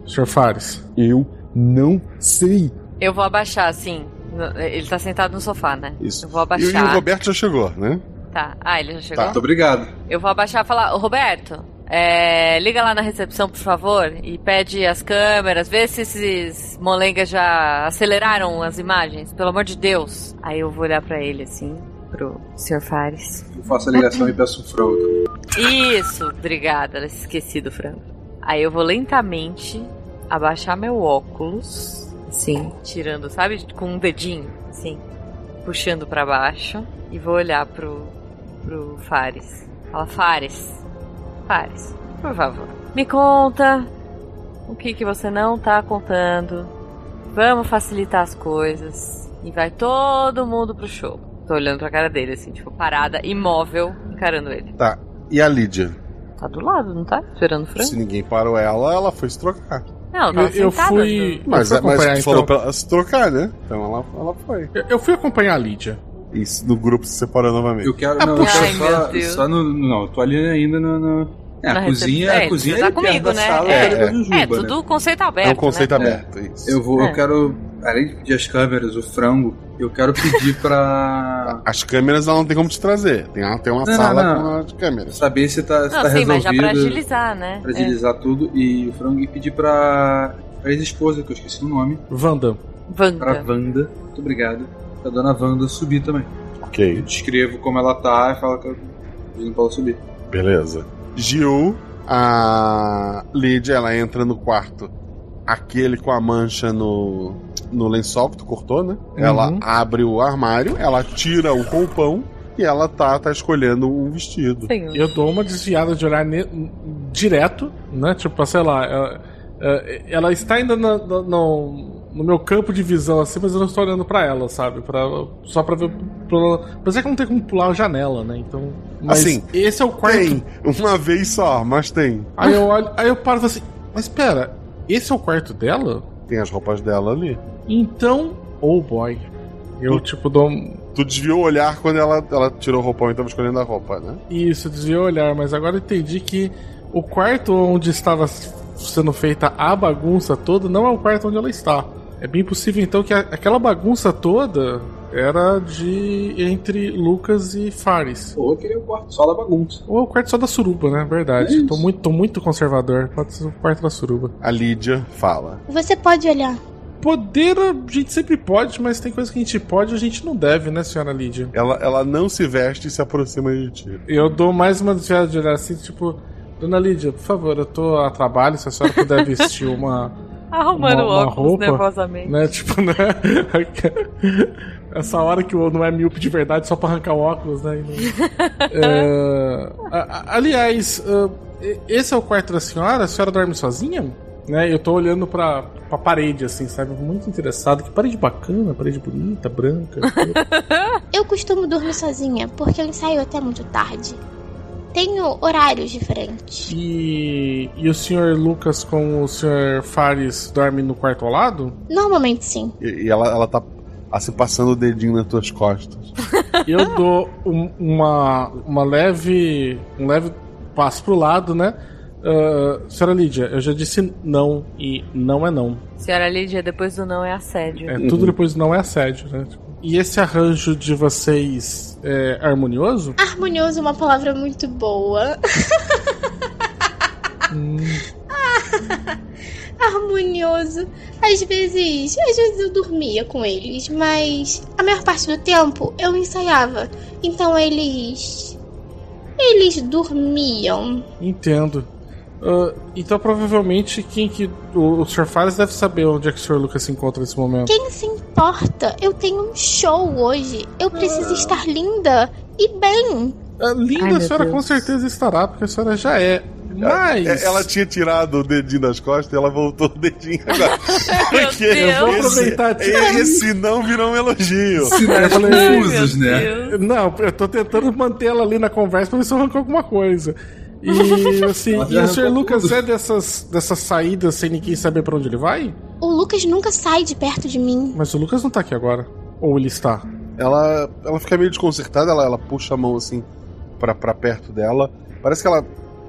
senhor Fares? Eu não sei. Eu vou abaixar, assim. Ele tá sentado no sofá, né? Isso. Eu vou E, abaixar. e o Roberto já chegou, né? Tá. Ah, ele já chegou? Muito obrigado. Eu vou abaixar e falar, ô Roberto, é, liga lá na recepção, por favor, e pede as câmeras, vê se esses molengas já aceleraram as imagens, pelo amor de Deus. Aí eu vou olhar pra ele assim, pro Sr. Fares. Eu faço a ligação e peço um frango. Isso, obrigada, esqueci do frango. Aí eu vou lentamente abaixar meu óculos, assim, tirando, sabe, com um dedinho, assim, puxando pra baixo, e vou olhar pro, pro Fares. Fala, Fares, Fares, por favor, me conta o que, que você não tá contando. Vamos facilitar as coisas. E vai todo mundo pro show. Tô olhando pra cara dele, assim, tipo, parada, imóvel, encarando ele. Tá. E a Lídia? Tá do lado, não tá? Esperando o frango? Se ninguém parou ela, ela foi se trocar. Não, ela tava Eu- eu sentada. fui- Mas, fui mas acompanhar, tu falou então. pra ela se trocar, né? Então ela, ela foi. Eu, eu fui acompanhar a Lídia. Isso, no grupo se separou novamente. Eu quero. Ah, não, eu quero Ai, só, só no. Não, eu tô ali ainda no. no- é, Na a cozinha. É, a cozinha você tá comigo, da né? sala É, é. É, né? tudo conceito aberto. é um conceito né? aberto, isso. Eu vou, É. eu quero, além de pedir as câmeras, o frango, eu quero pedir pra As câmeras ela não tem como te trazer. Tem, uma- tem uma Não, sala não, não. com as câmeras. saber se tá, se Não, tá sim, mas já pra resolvido. agilizar, né? pra agilizar tudo e o frango e pedir pra, pra ex-esposa, que eu esqueci o nome, Wanda. É. Vanga. pra Wanda, muito obrigado, pra dona Wanda subir também. Eu Ok, descrevo como ela tá e falo que eu pedindo pra ela subir. beleza. Gil, a Lídia, ela entra no quarto. Aquele com a mancha no, no lençol que tu cortou, né? Ela Uhum. abre o armário, ela tira o roupão e ela tá, tá escolhendo um vestido. Sim. Eu dou uma desviada de olhar ne- direto, né? Tipo, sei lá, ela, é, ela está ainda na- na- no, no meu campo de visão, assim, mas eu não estou olhando pra ela, sabe? Pra, só pra ver. Pra, mas é que não tem como pular a janela, né? Então. Mas Assim, esse é o quarto. Tem, uma vez só, mas tem. Aí eu olho, aí eu paro e falo assim, mas espera, esse é o quarto dela? Tem as roupas dela ali. Então. Oh boy. Eu, tipo, dou um. Tu desviou o olhar quando ela, ela tirou o roupão e tava escolhendo a roupa, né? Isso, desviei o olhar, mas agora eu entendi que o quarto onde estava sendo feita a bagunça toda não é o quarto onde ela está. É bem possível então que a- aquela bagunça toda era de entre Lucas e Fares. Ou eu queria o quarto só da bagunça. Ou é o quarto só da suruba, né? Verdade. É tô, muito, tô muito conservador. Pode ser o quarto da suruba. A Lídia fala. Você pode olhar. Poder a gente sempre pode, mas tem coisa que a gente pode e a gente não deve, né, senhora Lídia? Ela, ela não se veste e se aproxima de ti. Eu dou mais uma desviada de olhar assim, tipo, Dona Lídia, por favor, eu tô a trabalho, se a senhora puder vestir uma. Arrumando uma, uma óculos roupa, nervosamente. Né, tipo, né? Essa hora que o não é míope de verdade só pra arrancar o óculos, né? não- É, aliás, ah, esse é o quarto da senhora? A senhora dorme sozinha? Né, eu tô olhando pra, pra parede, assim, sabe? Muito interessado. Que parede bacana, parede bonita, branca. Eu costumo dormir sozinha, porque eu ensaio até muito tarde. Tenho horários diferentes. E, e o senhor Lucas com o senhor Fares dorme no quarto ao lado? Normalmente sim. E, e ela, ela tá assim, passando o dedinho nas tuas costas. Eu dou um- uma, uma leve. um leve passo pro lado, né? Ah, senhora Lídia, eu já disse não e não é não. Senhora Lídia, depois do não é assédio. É, tudo depois do não é assédio, né? E esse arranjo de vocês é harmonioso? Harmonioso é uma palavra muito boa. Harmonioso. Às vezes, às vezes eu dormia com eles, mas a maior parte do tempo eu ensaiava. Então eles eles dormiam. Entendo. Ah, então provavelmente quem que. O, o Sr. Fares deve saber onde é que o Sr. Lucas se encontra nesse momento. Quem se importa? Eu tenho um show hoje. Eu preciso estar linda e bem. Ah, linda Ai, a senhora Deus. com certeza estará, porque a senhora já é. Mas. É, Ela tinha tirado o dedinho das costas e ela voltou o dedinho agora. Porque Eu vou esse- aproveitar disso. Esse não virou um elogio. Eu falei, Não, eu tô tentando manter ela ali na conversa pra ver se eu arranco alguma coisa. E assim, e o Sr. Lucas tudo. é dessas, dessas saídas sem ninguém saber pra onde ele vai? O Lucas nunca sai de perto de mim. Mas o Lucas não tá aqui agora. Ou ele está? Ela, ela fica meio desconcertada, ela, ela puxa a mão assim pra, pra perto dela. Parece que ela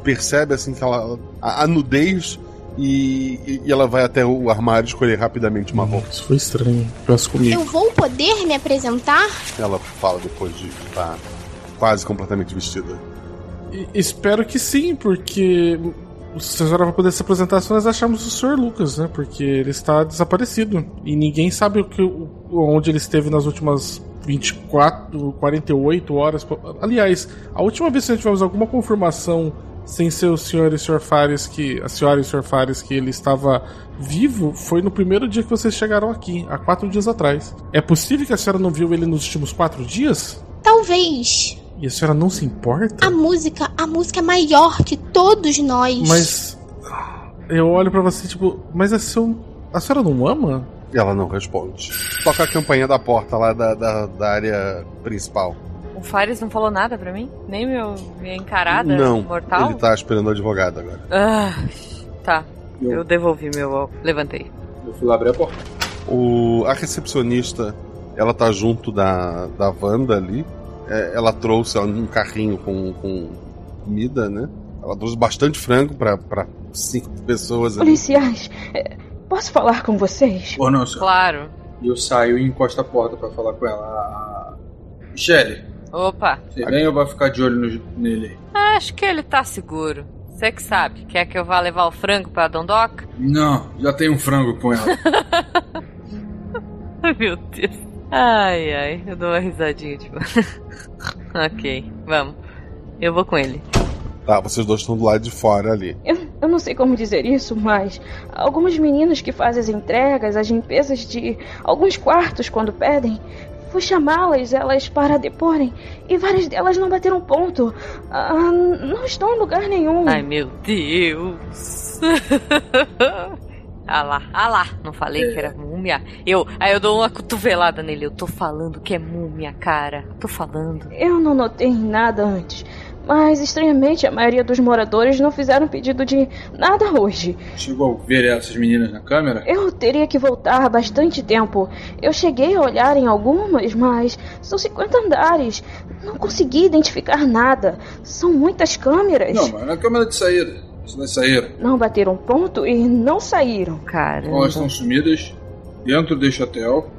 percebe assim que ela. a, a nudez e, e- e ela vai até o armário escolher rapidamente uma roupa. Isso foi estranho. Peço comigo. Eu vou poder me apresentar? Ela fala depois de estar quase completamente vestida. Espero que sim, porque a senhora vai poder se apresentar se nós achamos o Sr. Lucas, né? Porque ele está desaparecido. E ninguém sabe o que, o- onde ele esteve nas últimas 24, 48 horas. Aliás, a última vez que nós tivemos alguma confirmação sem ser o senhor e o Sr. Fares que. A senhora e o Sr. Fares que ele estava vivo foi no primeiro dia que vocês chegaram aqui, há quatro dias atrás. É possível que a senhora não viu ele nos últimos quatro dias? Talvez. E a senhora não se importa? A música, a música é maior que todos nós. Mas eu olho pra você, tipo, mas a, seu, a senhora não ama? E ela não responde. Toca a campainha da porta lá da, da, da área principal. O Fares não falou nada pra mim? Nem meu, minha encarada não, mortal? ele tá esperando o advogado agora. Ah, tá. Eu devolvi meu óculos. Levantei. Eu fui lá abrir a porta. O, a recepcionista, ela tá junto da, da Wanda ali. É, ela trouxe ela, um carrinho com, com comida, né? Ela trouxe bastante frango pra, pra cinco pessoas ali. Policiais, é, posso falar com vocês? Não? Claro. E eu saio e encosto a porta pra falar com ela. Michele, Opa. você vem ou vai ficar de olho no- nele? Acho que ele tá seguro. Você que sabe. Quer que eu vá levar o frango pra Dondoca? Não, já tem um frango com ela. Ai, meu Deus. Ai, ai. Eu dou uma risadinha, tipo. ok, vamos. Eu vou com ele. Tá, vocês dois estão do lado de fora ali. Eu, eu não sei como dizer isso, mas algumas meninas que fazem as entregas, as limpezas de alguns quartos quando pedem, fui chamá-las, elas para deporem, e várias delas não bateram ponto. Ah, não estão em lugar nenhum. Ai, meu Deus. ah lá, ah lá. Não falei que era múmia. Eu, aí eu dou uma cotovelada nele. Eu tô falando que é múmia, cara. Tô falando. Eu não notei nada antes. Mas estranhamente a maioria dos moradores não fizeram pedido de nada hoje. Chegou a ver essas meninas na câmera? Eu teria que voltar há bastante tempo. Eu cheguei a olhar em algumas, mas são 50 andares. Não consegui identificar nada. São muitas câmeras. Não, mas na câmera de saída. Elas saíram. Não bateram ponto e não saíram. Cara. Elas estão sumidas dentro deste hotel,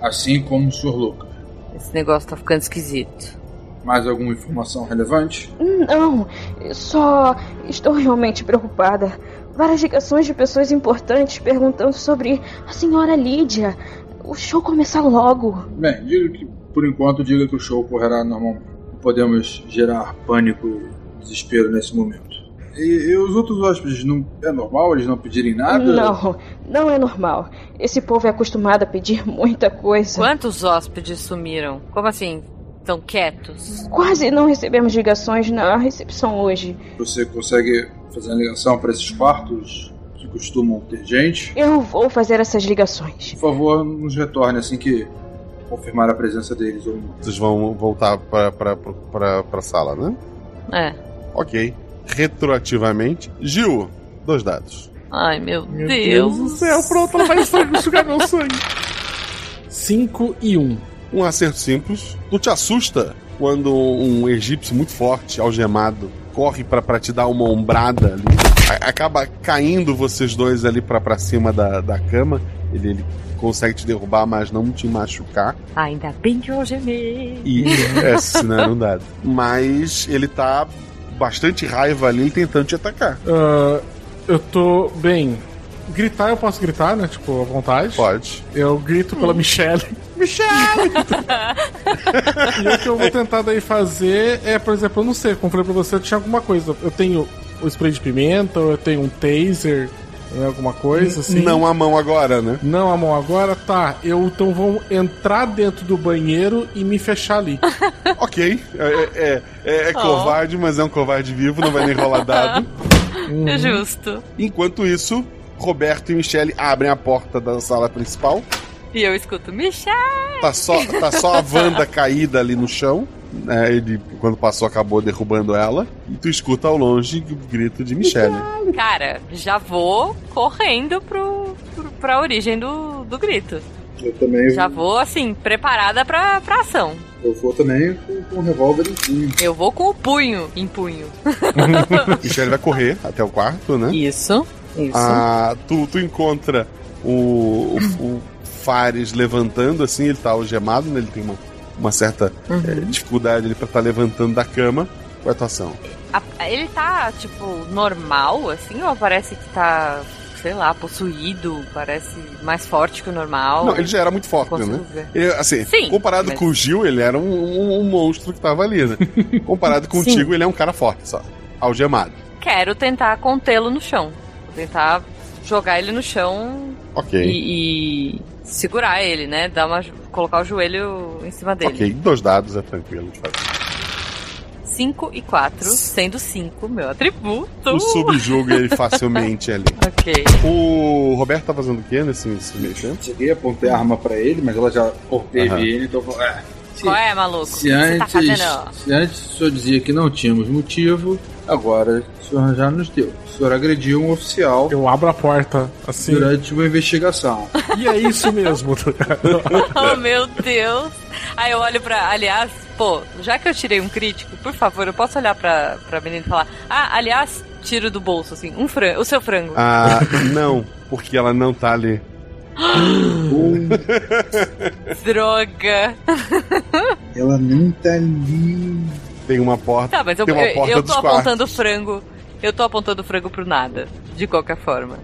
assim como o Sr. Lucas. Esse negócio tá ficando esquisito. Mais alguma informação relevante? Não, só estou realmente preocupada. Várias ligações de pessoas importantes perguntando sobre a senhora Lídia. O show começar logo. Bem, diga que, por enquanto, diga que o show correrá normalmente. Não podemos gerar pânico e desespero nesse momento. E, e, os outros hóspedes, não é normal eles não pedirem nada? Não, não é normal. Esse povo é acostumado a pedir muita coisa. Quantos hóspedes sumiram? Como assim? Estão quietos? Quase não recebemos ligações na recepção hoje. Você consegue fazer uma ligação para esses quartos que costumam ter gente? Eu vou fazer essas ligações. Por favor, nos retorne assim que confirmar a presença deles ou não. Vocês vão voltar para a sala, né? É. Ok retroativamente. Gil, dois dados. Ai, meu, Meu Deus. Deus do céu, pronto, ela vai sugar meu sangue. 5 e 1. Um. Um acerto simples. Tu te assusta quando um egípcio muito forte, algemado, corre para te dar uma ombrada ali. A- Acaba caindo vocês dois ali para cima da, da cama. Ele, ele consegue te derrubar, mas não te machucar. Ainda bem que eu gemei. E é, senão era um dado. Mas ele tá bastante raiva ali tentando te atacar. Ah, eu tô. Bem. Gritar eu posso gritar, né? Tipo, à vontade. Pode. Eu grito pela Michelle. Michelle! e o que eu vou tentar daí fazer é, por exemplo, eu não sei, como eu falei pra você, eu tinha alguma coisa. Eu tenho o spray de pimenta, ou eu tenho um taser, né, alguma coisa assim. Não a mão agora, né? Não a mão agora, tá. Eu então vou entrar dentro do banheiro e me fechar ali. ok. É, é, é, é Oh. covarde, mas é um covarde vivo, não vai nem rolar dado. É justo. Enquanto isso, Roberto e Michele abrem a porta da sala principal. E eu escuto, Michelle! Tá só, tá só a Wanda caída ali no chão. Né? ele, quando passou, acabou derrubando ela. E tu escuta ao longe o grito de Michele. Cara, já vou correndo pro, pro, pra origem do, do grito. Eu também Já vou, assim, preparada pra, pra ação. eu vou também com, com um revólver em punho. Eu vou com o punho em punho. Michele vai correr até o quarto, né? Isso, isso. Ah, tu, tu encontra o, o, o Fares levantando, assim, ele tá algemado, né? Ele tem uma, uma certa Uhum. eh, dificuldade pra estar levantando da cama. Qual é a tua ação? A- ele tá, tipo, normal, assim, ou parece que tá, sei lá, possuído? Parece mais forte que o normal? Não, ele já era muito forte, né? Ele, assim, Sim, comparado mas- com o Gil, ele era um, um- um monstro que tava ali, né? comparado contigo, ele é um cara forte só. Algemado. Quero tentar contê-lo no chão. Vou tentar jogar ele no chão Ok. e, e segurar ele, né? Dar uma, colocar o joelho em cima dele. Ok, dois dados é tranquilo de fazer. 5 e 4, sendo 5 meu atributo. Tu subjuga ele facilmente ali. Ok. O Roberto tá fazendo o quê nesse, nesse meio tempo? Cheguei, apontei a arma pra ele, mas ela já teve Aham. ele, então é, se, Qual é, maluco? O se que tá antes, fazendo? se antes o senhor dizia que não tínhamos motivo, agora o senhor já nos deu. O senhor agrediu um oficial Eu abro a porta assim. durante uma investigação. E é isso mesmo. Oh, meu Deus. Aí eu olho pra. Aliás, pô, já que eu tirei um crítico, por favor, eu posso olhar pra, pra menina e falar: Ah, aliás, tiro do bolso, assim, um frango, o seu frango. Ah, não, porque ela não tá ali. Droga. Ela não tá ali. Tem uma porta. Tá, mas eu, tem uma eu, porta eu dos tô apontando quartos. frango. Eu tô apontando frango pro nada. De qualquer forma.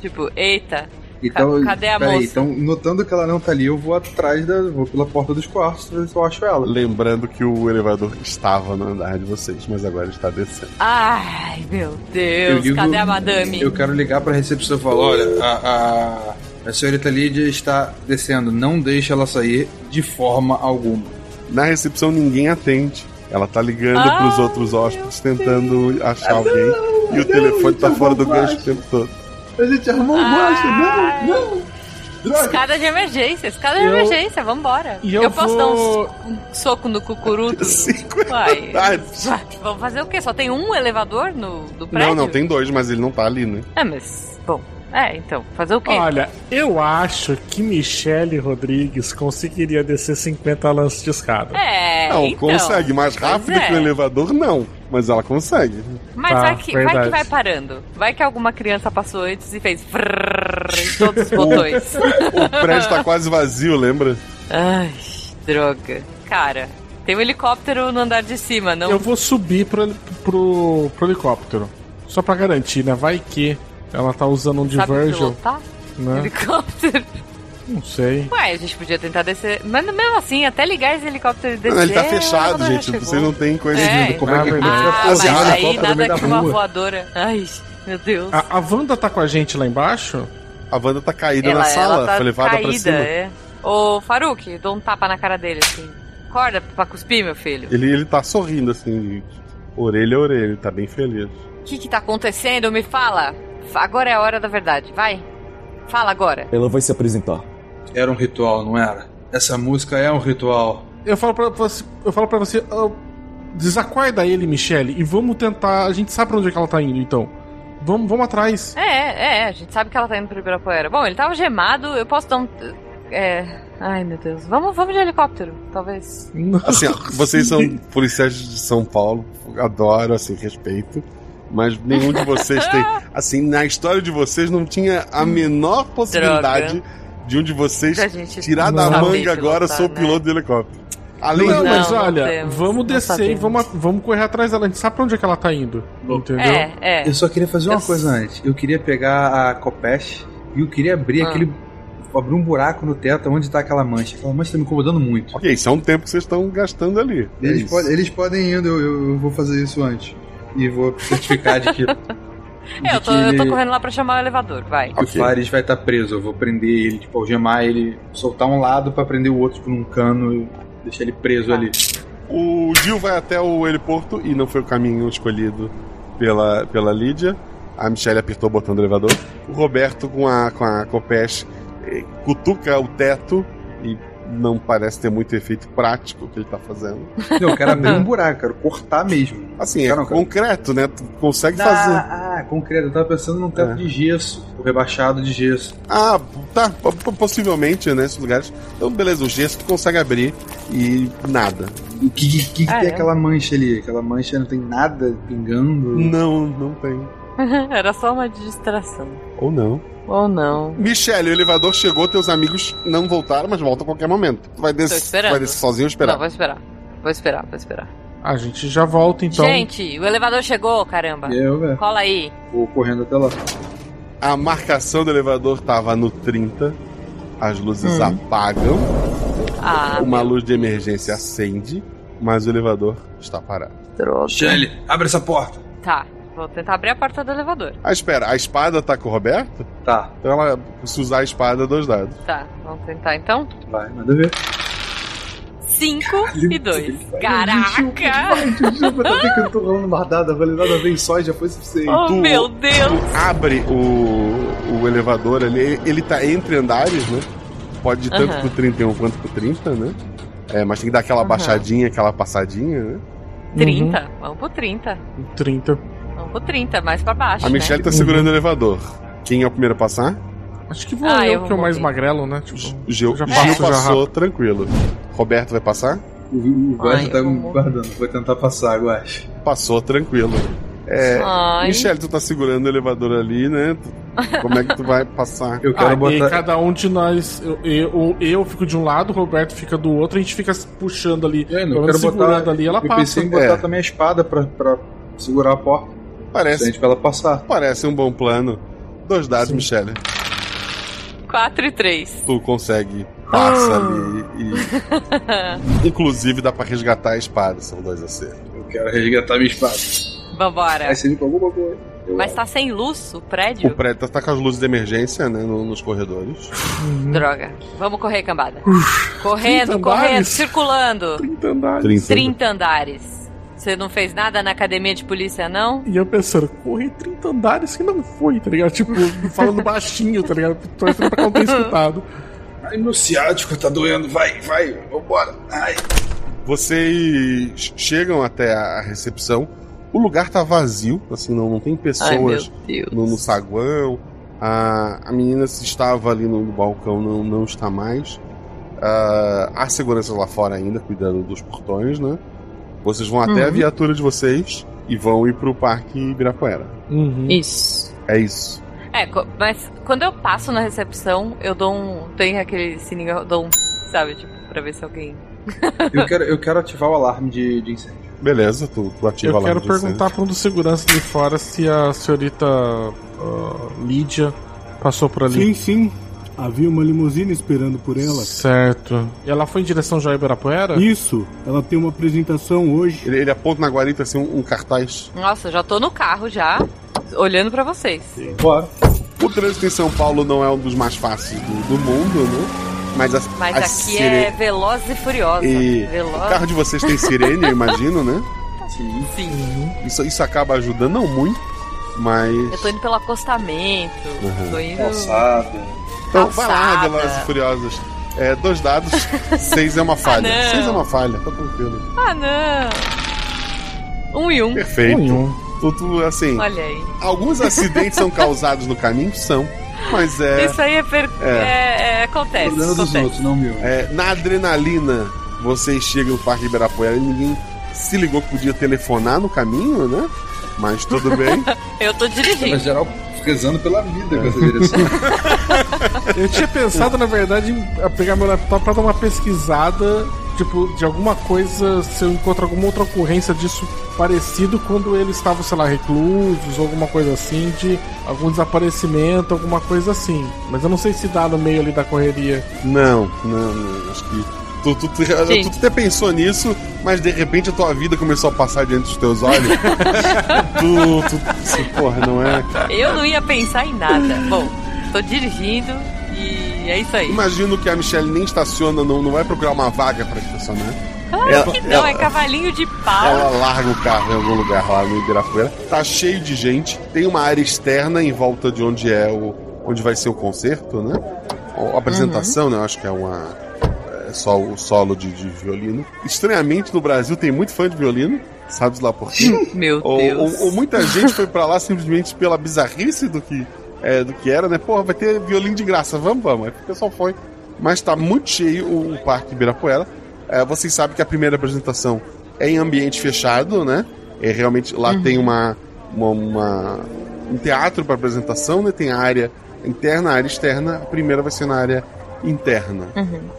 Tipo, eita. Então, Ca- cadê a peraí, moça? então, notando que ela não tá ali, eu vou atrás da. vou pela porta dos quartos pra ver se eu acho ela. Lembrando que o elevador estava no andar de vocês, mas agora está descendo. Ai, meu Eu Deus. digo- Cadê a madame? Eu quero ligar pra recepção e falar: olha, a, a, a senhorita Lídia está descendo, não deixe ela sair de forma alguma. Na recepção ninguém atende. Ela tá ligando Ah, pros outros hóspedes tentando achar alguém. e o telefone tá fora do gancho o tempo todo. A gente arrumou um guacha, não, não! Droga! Escada de emergência, escada de Eu- emergência, vambora. E eu posso vou- dar um, um soco no cucuruto? Cinco. Vai, Vamos fazer o quê? Só tem um elevador no do prédio? Não, não, tem dois, mas ele não tá ali, né? É, mas. Bom. É, então. Fazer o quê? Olha, eu acho que Michele Rodrigues conseguiria descer 50 lances de escada. É. não, então. consegue. Mais rápido é. que o elevador, não. Mas ela consegue. Mas Tá, vai, que, vai que vai parando. Vai que alguma criança passou antes e fez. em todos os botões. O prédio tá quase vazio, lembra? Ai, droga. Cara, tem um helicóptero no andar de cima, não? Eu vou subir pro, pro, pro helicóptero. Só pra garantir, né? Vai que ela tá usando um Sabe Divergel. pilotar? Né? Helicóptero. Não sei. Ué, a gente podia tentar descer. Mas mesmo assim, até ligar esse helicóptero e descer. Não, ele tá fechado, gente. Vocês não tem coisa É. de como é que Ah, a gente Ah, mas aí nada da que uma rua. voadora. Ai, meu Deus. A, a Wanda tá com a gente lá embaixo? A Wanda tá caída ela, na sala, ela tá foi levada caída, pra cima. é. Ô, Faruk, dou um tapa na cara dele, assim. Acorda pra cuspir, meu filho. Ele, ele tá sorrindo, assim, de orelha a orelha, ele tá bem feliz. O que que tá acontecendo? Me fala. Agora é a hora da verdade, vai. Fala agora. Ela vai se apresentar. Era um ritual, não era? Essa música é um ritual. Eu falo pra você, eu falo pra você, ah, desacorda ele, Michelle, e vamos tentar. A gente sabe pra onde é que ela tá indo, então. Vamos, vamos atrás. É, é, a gente sabe que ela tá indo pro Ibirapuera. Bom, ele tava gemado, eu posso dar um. É. Ai, meu Deus. Vamos, vamos de helicóptero, talvez. Assim, ó, vocês são policiais de São Paulo, adoro, assim, respeito. Mas nenhum de vocês tem. Assim, na história de vocês não tinha a menor possibilidade de um de vocês tirar da manga agora, pilotar, sou né? piloto de helicóptero. Além não, mas não olha, temos, vamos não descer e vamos, vamos correr atrás dela. A gente sabe pra onde é que ela tá indo. Entendeu? É, é. Eu só queria fazer uma Eu- coisa antes. Eu queria pegar a Copesh e eu queria abrir Ah. aquele. abrir um buraco no teto onde tá aquela mancha. Aquela mancha tá me incomodando muito. Ok, isso é um tempo que vocês estão gastando ali. É Eles, podem, eles podem ir indo, eu- eu vou fazer isso antes. E vou certificar de que, de É, eu tô, que eu tô ele- correndo lá pra chamar o elevador, vai. que o Fares vai estar preso. Eu vou prender ele, tipo, algemar ele, soltar um lado pra prender o outro tipo, num cano e deixar ele preso ali. O Gil vai até o heliporto e não foi o caminho escolhido pela, pela Lídia. A Michelle apertou o botão do elevador. O Roberto, com a, com a Copesh, eh, cutuca o teto não parece ter muito efeito prático o que ele tá fazendo. Não, eu quero abrir um buraco, quero cortar mesmo. Assim, é não, concreto, né? Tu consegue fazer. Ah, ah, concreto. Eu tava pensando num teto É. de gesso, o rebaixado de gesso. Ah, tá, po- po- possivelmente, né, nesses lugares. Então, beleza, o gesso tu consegue abrir e nada. O que, que, que Ah, tem é? aquela mancha ali? Aquela mancha não tem nada pingando. Não, não tem. Era só uma distração. Ou não. Ou não. Michelle, o elevador chegou, teus amigos não voltaram, mas voltam a qualquer momento. Tu vai, des Tô esperando. vai descer sozinho ou esperar? Não, vou esperar. Vou esperar, vou esperar. A gente já volta então. Gente, o elevador chegou, caramba. E eu, velho, Cola aí. vou correndo até lá. A marcação do elevador tava no 30. As luzes Hum. apagam. Ah, Uma luz de emergência acende, mas o elevador está parado. droga. Shelly, abre essa porta. Tá, vou tentar abrir a porta do elevador. Ah, espera, a espada tá com o Roberto? Tá, Então ela, se usar a espada, dois dados. Tá, vamos tentar então. vai, manda ver. 5 e 2. Caraca! Desculpa, tá tô rolando uma dada, falei nada vez só e já foi suficiente. Oh, Tu- meu Deus! Abre o, o elevador ali, ele tá entre andares, né? Pode ir tanto Aham. pro 31 quanto pro 30, né? É, mas tem que dar aquela Aham. baixadinha, aquela passadinha, né? 30. Vamos pro 30. 30. Pro 30, mais pra baixo. A Michelle né? tá segurando o elevador. Quem é o primeiro a passar? Acho que vou Ah, eu, eu que é o mais magrelo, né? Tipo, Gil, já passo passou, tranquilo. Roberto vai passar? O, o guarda tá eu me guardando, vou tentar passar, eu acho. Passou, tranquilo. É, Ai. Michelle, tu tá segurando o elevador ali, né? Como é que tu vai passar? Eu quero Ah, e botar. cada um de nós, eu, eu, eu fico de um lado, o Roberto fica do outro, a gente fica puxando ali, É, eu menos quero segurando botar. ali, ela eu passa. pensei em botar É. também a espada pra, pra segurar a porta. Parece, pra ela passar. parece um bom plano. Dois dados, Sim. Michelle. 4 e 3. Tu consegue, passa Ah. ali e. Inclusive dá pra resgatar a espada, são dois acertos. Eu quero resgatar minha espada. Vambora. Aí você com alguma coisa. Eu Mas tá sem luz o O prédio? prédio tá com as luzes de emergência, né? no- nos corredores. Droga. Vamos correr, cambada. Correndo, 30 correndo, andares. circulando. 30 andares. 30. 30 andares. Você não fez nada na academia de polícia, não? E eu pensando, correr 30 andares que não foi, tá ligado? Tipo, falando baixinho, tá ligado? Torcendo pra não ter escutado. Ai, meu ciático tá doendo. Vai, vai, vambora. Ai. Vocês chegam até a recepção. O lugar tá vazio, assim, não, não tem Ai, pessoas Deus. no, no saguão. A, a menina se estava ali no, no balcão, não, não está mais. Ah, há seguranças lá fora ainda, cuidando dos portões, né? Vocês vão até Uhum. a viatura de vocês e vão ir pro Parque Ibirapuera. Uhum. Isso. É isso. É, mas quando eu passo na recepção, eu dou um. Tem aquele sininho, eu dou um. Sabe, tipo, pra ver se alguém. Eu quero, eu quero ativar o alarme de, de incêndio. Beleza, tu, tu ativa Eu lá quero no perguntar para um dos seguranças ali fora se a senhorita ah, Lídia passou por ali. Sim, sim. Havia uma limusine esperando por ela. Certo. E ela foi em direção já a Ibirapuera? Isso. Ela tem uma apresentação hoje. Ele, ele aponta na guarita assim um, um cartaz. Nossa, já tô no carro já, olhando pra vocês. Bora. O trânsito em São Paulo não é um dos mais fáceis do, do mundo, né? Mas, as, Mas as aqui sire- é veloz e furiosa. E Veloz. o carro de vocês tem sirene, eu imagino, né? Sim. Sim. Isso, isso acaba ajudando, não muito, mas. Eu tô indo pelo acostamento. Uhum. Tô indo. Calçada. Então, vai lá, Calçada. Velozes e Furiosas. É, dois dados, seis é uma falha. Ah, seis é uma falha, tá tranquilo. Ah, não. Um e um. Perfeito. Um em um. Tu, tu, assim, Olha aí. alguns acidentes são causados no caminho? São. Mas é. Isso aí é, per... É. é, é, acontece. Problema dos acontece. outros, não meu. É, na adrenalina, vocês chegam no Parque Ibirapuera e ninguém se ligou que podia telefonar no caminho, né? Mas tudo bem. Eu tô dirigindo. Mas geral rezando pela vida com essa direção. Eu tinha pensado, na verdade, em pegar meu laptop pra dar uma pesquisada, tipo, de alguma coisa, se eu encontro alguma outra ocorrência disso parecido quando eles estavam, sei lá, reclusos ou alguma coisa assim, de algum desaparecimento, alguma coisa assim. Mas eu não sei se dá no meio ali da correria. Não, não, não, acho que. Tu, tu, tu, tu até pensou nisso, mas de repente a tua vida começou a passar diante dos teus olhos. tu, tu, porra, não é. Eu não ia pensar em nada. Bom, tô dirigindo e é isso aí. Imagino que a Michelle nem estaciona, não, não vai procurar uma vaga pra estacionar. Ah, Ela- que não, ela- é cavalinho de pau. Ela larga o carro em algum lugar lá no Ibirapuera. Tá cheio de gente. Tem uma área externa em volta de onde é o. onde vai ser o concerto, né? A apresentação, né? Eu acho que é uma. É só o solo de, de violino. Estranhamente, no Brasil tem muito fã de violino. Sabes lá por quê? Meu ou, Deus. ou- ou muita gente foi pra lá simplesmente pela bizarrice do que, é, do que era, né? Porra, vai ter violino de graça, vamos, vamos. Aí o pessoal foi. Mas tá muito cheio o, o Parque Ibirapuera. É, vocês sabem que a primeira apresentação é em ambiente fechado, né? É, realmente lá tem uma, uma, uma- um teatro para apresentação, né? Tem a área interna, a área externa. A primeira vai ser na área interna.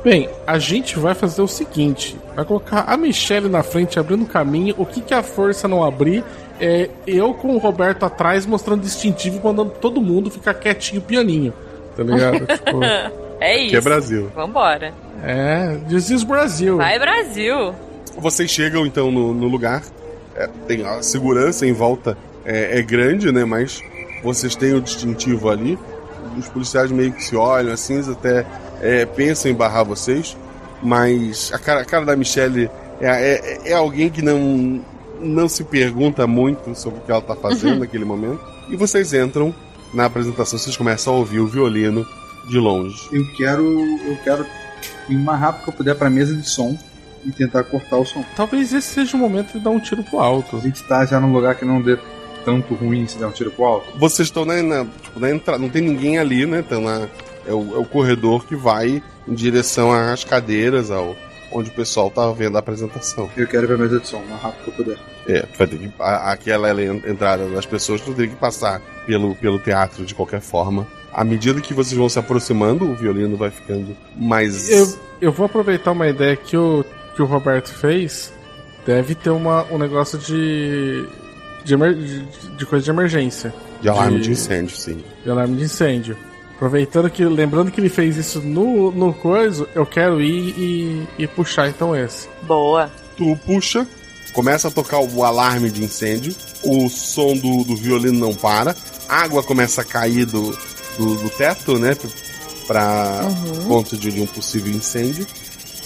Bem, a gente vai fazer o seguinte: vai colocar a Michelle na frente abrindo o caminho. O que, que a força não abrir é eu com o Roberto atrás mostrando distintivo, mandando todo mundo ficar quietinho, pianinho. Tá ligado? tipo, É isso. Que é Brasil. Vambora. é, this is Brasil. Vai, Brasil. Vocês chegam então no, no lugar. É, tem a segurança em volta é, é grande, né? Mas vocês têm o distintivo ali. Os policiais meio que se olham assim, eles até é, pensam em barrar vocês. Mas a cara, a cara da Michelle é, é, é alguém que não, não se pergunta muito sobre o que ela tá fazendo naquele momento. E vocês entram na apresentação, vocês começam a ouvir o violino de longe. Eu quero. Eu quero ir o mais rápido que eu puder pra mesa de som e tentar cortar o som. Talvez esse seja o momento de dar um tiro pro alto. A gente tá já num lugar que não dê tanto ruim se der um tiro pro alto. Vocês estão na, na, tipo, na entrada, não tem ninguém ali, né? Estão na, é, o, é o corredor que vai em direção às cadeiras, ao, onde o pessoal tá vendo a apresentação. Eu quero ir pra mesa de som o mais rápido que eu puder. É, tu vai ter que. a- aquela é a entrada das pessoas, tu tem que passar pelo, pelo teatro de qualquer forma. À medida que vocês vão se aproximando, o violino vai ficando mais. Eu, eu vou aproveitar uma ideia que o, que o Roberto fez. Deve ter uma, um negócio de. De, emer- de, de coisa de emergência. De alarme de incêndio, sim. De alarme de incêndio. Aproveitando que. Lembrando que ele fez isso no, no coisa, eu quero ir e, e puxar então esse. Boa. Tu puxa, começa a tocar o alarme de incêndio, o som do, do violino não para, água começa a cair do, do, do teto, né? Pra Uhum. ponto de, de um possível incêndio.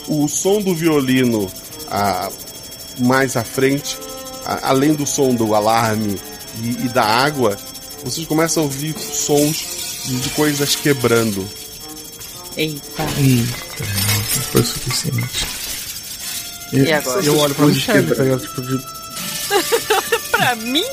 O som do violino ah, mais à frente, a- além do som do alarme e, e da água, vocês começam a ouvir sons de, coisas quebrando. Eita. Eita, não foi o suficiente. E agora? Eu olho pra Michelle, tá ligado? Tipo, de, pra mim,